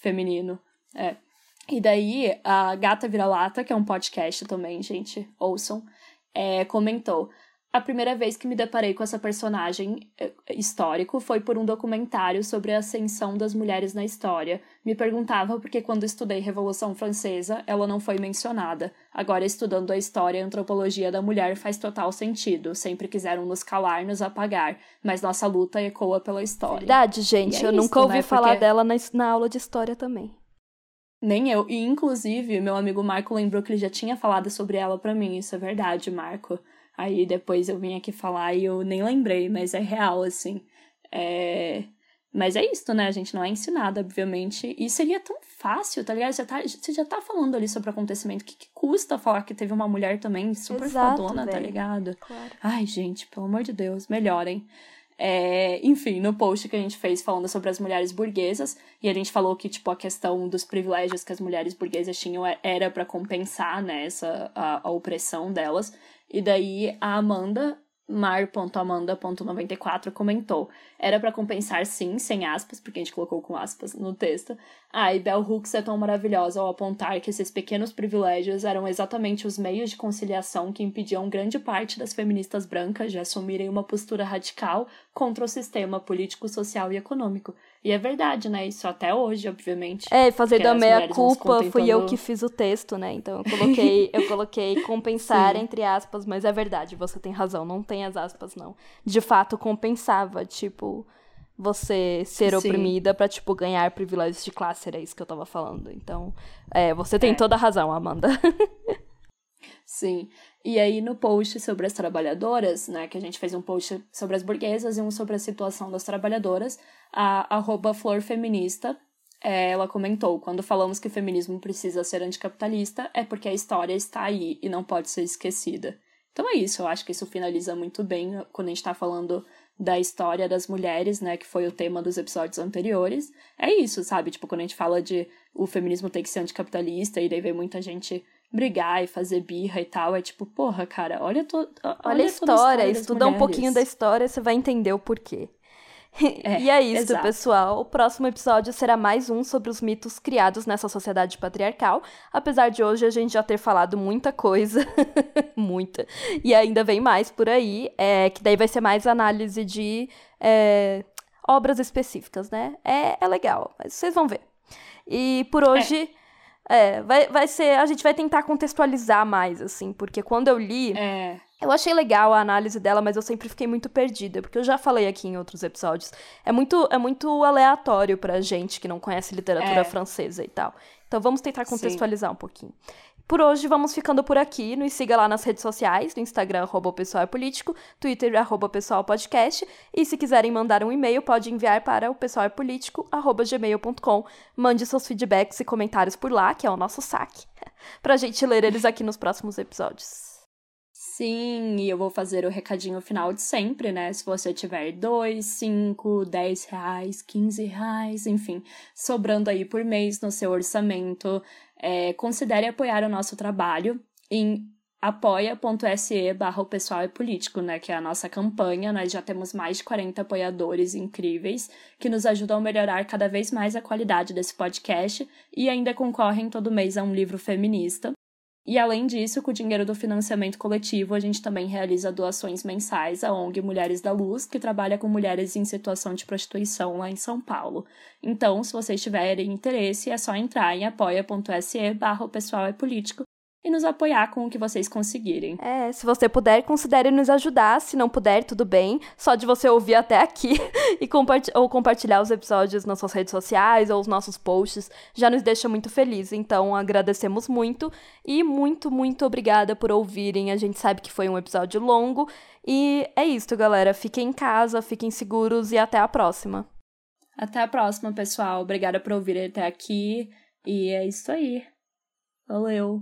feminino. É. E daí, a Gata Vira-Lata, que é um podcast também, gente, ouçam, é, comentou. A primeira vez que me deparei com essa personagem eh, histórico foi por um documentário sobre a ascensão das mulheres na história. Me perguntava por que quando estudei Revolução Francesa ela não foi mencionada. Agora estudando a história e a antropologia da mulher faz total sentido. Sempre quiseram nos calar, nos apagar, mas nossa luta ecoa pela história. Verdade, gente. É eu isso, nunca ouvi né? falar Porque... dela na, na aula de história também. Nem eu. E inclusive, meu amigo Marco lembrou que ele já tinha falado sobre ela para mim. Isso é verdade, Marco. Aí depois eu vim aqui falar e eu nem lembrei, mas é real, assim. É... Mas é isso, né? A gente não é ensinada, obviamente. E seria tão fácil, tá ligado? Você, tá, você já tá falando ali sobre o acontecimento. O que, que custa falar que teve uma mulher também super Exato, fodona, tá ligado? Claro. Ai, gente, pelo amor de Deus, melhorem. É, enfim, no post que a gente fez falando sobre as mulheres burguesas, e a gente falou que, tipo, a questão dos privilégios que as mulheres burguesas tinham é, era para compensar, né, essa, a, a opressão delas. E daí a Amanda mar.amanda.94 comentou. Era para compensar sim, sem aspas, porque a gente colocou com aspas no texto. Ah, e Bell Hooks é tão maravilhosa ao apontar que esses pequenos privilégios eram exatamente os meios de conciliação que impediam grande parte das feministas brancas de assumirem uma postura radical contra o sistema político, social e econômico. E é verdade, né? Isso até hoje, obviamente. É, fazer da meia culpa fui eu que fiz o texto, né? Então eu coloquei, *laughs* eu coloquei compensar Sim. entre aspas, mas é verdade, você tem razão, não tem as aspas não. De fato compensava, tipo, você ser Sim. oprimida para tipo ganhar privilégios de classe, era isso que eu tava falando. Então, é, você tem é. toda a razão, Amanda. *laughs* Sim. E aí, no post sobre as trabalhadoras, né, que a gente fez um post sobre as burguesas e um sobre a situação das trabalhadoras, a arroba Flor Feminista, é, ela comentou, quando falamos que o feminismo precisa ser anticapitalista, é porque a história está aí e não pode ser esquecida. Então é isso, eu acho que isso finaliza muito bem quando a gente está falando da história das mulheres, né, que foi o tema dos episódios anteriores. É isso, sabe? Tipo, quando a gente fala de o feminismo tem que ser anticapitalista e daí vem muita gente brigar e fazer birra e tal. É tipo, porra, cara, olha, to, olha, olha a história, a história estuda um pouquinho da história, você vai entender o porquê. *laughs* É, e é isso, exato. pessoal. O próximo episódio será mais um sobre os mitos criados nessa sociedade patriarcal. Apesar de hoje a gente já ter falado muita coisa, *laughs* muita, e ainda vem mais por aí, é, que daí vai ser mais análise de é, obras específicas, né? É, é legal, mas vocês vão ver. E por é. hoje. É, vai, vai ser. A gente vai tentar contextualizar mais, assim, porque quando eu li. É. Eu achei legal a análise dela, mas eu sempre fiquei muito perdida, porque eu já falei aqui em outros episódios. É muito, é muito aleatório pra gente que não conhece literatura é. francesa e tal. Então vamos tentar contextualizar Sim. um pouquinho. Por hoje, vamos ficando por aqui. Nos siga lá nas redes sociais, no Instagram, arroba pessoal é político, Twitter, arroba pessoal podcast. E se quiserem mandar um e-mail, pode enviar para o pessoal é político, arroba gmail.com. Mande seus feedbacks e comentários por lá, que é o nosso saque, *laughs* pra gente ler eles aqui nos próximos episódios. Sim, e eu vou fazer o recadinho final de sempre, né? Se você tiver dois, cinco, dez reais, quinze reais, enfim, sobrando aí por mês no seu orçamento, é, considere apoiar o nosso trabalho em apoia.se barra pessoal é político, né, que é a nossa campanha, nós já temos mais de 40 apoiadores incríveis que nos ajudam a melhorar cada vez mais a qualidade desse podcast e ainda concorrem todo mês a um livro feminista. E além disso, com o dinheiro do financiamento coletivo, a gente também realiza doações mensais à ONG Mulheres da Luz, que trabalha com mulheres em situação de prostituição lá em São Paulo. Então, se vocês tiverem interesse, é só entrar em apoia.se barra pessoal é político e nos apoiar com o que vocês conseguirem. É, se você puder, considere nos ajudar. Se não puder, tudo bem. Só de você ouvir até aqui *laughs* e compartilhar ou compartilhar os episódios nas suas redes sociais ou os nossos posts já nos deixa muito feliz. Então, agradecemos muito e muito, muito obrigada por ouvirem. A gente sabe que foi um episódio longo e é isso, galera. Fiquem em casa, fiquem seguros e até a próxima. Até a próxima, pessoal. Obrigada por ouvirem até aqui. E é isso aí. Valeu.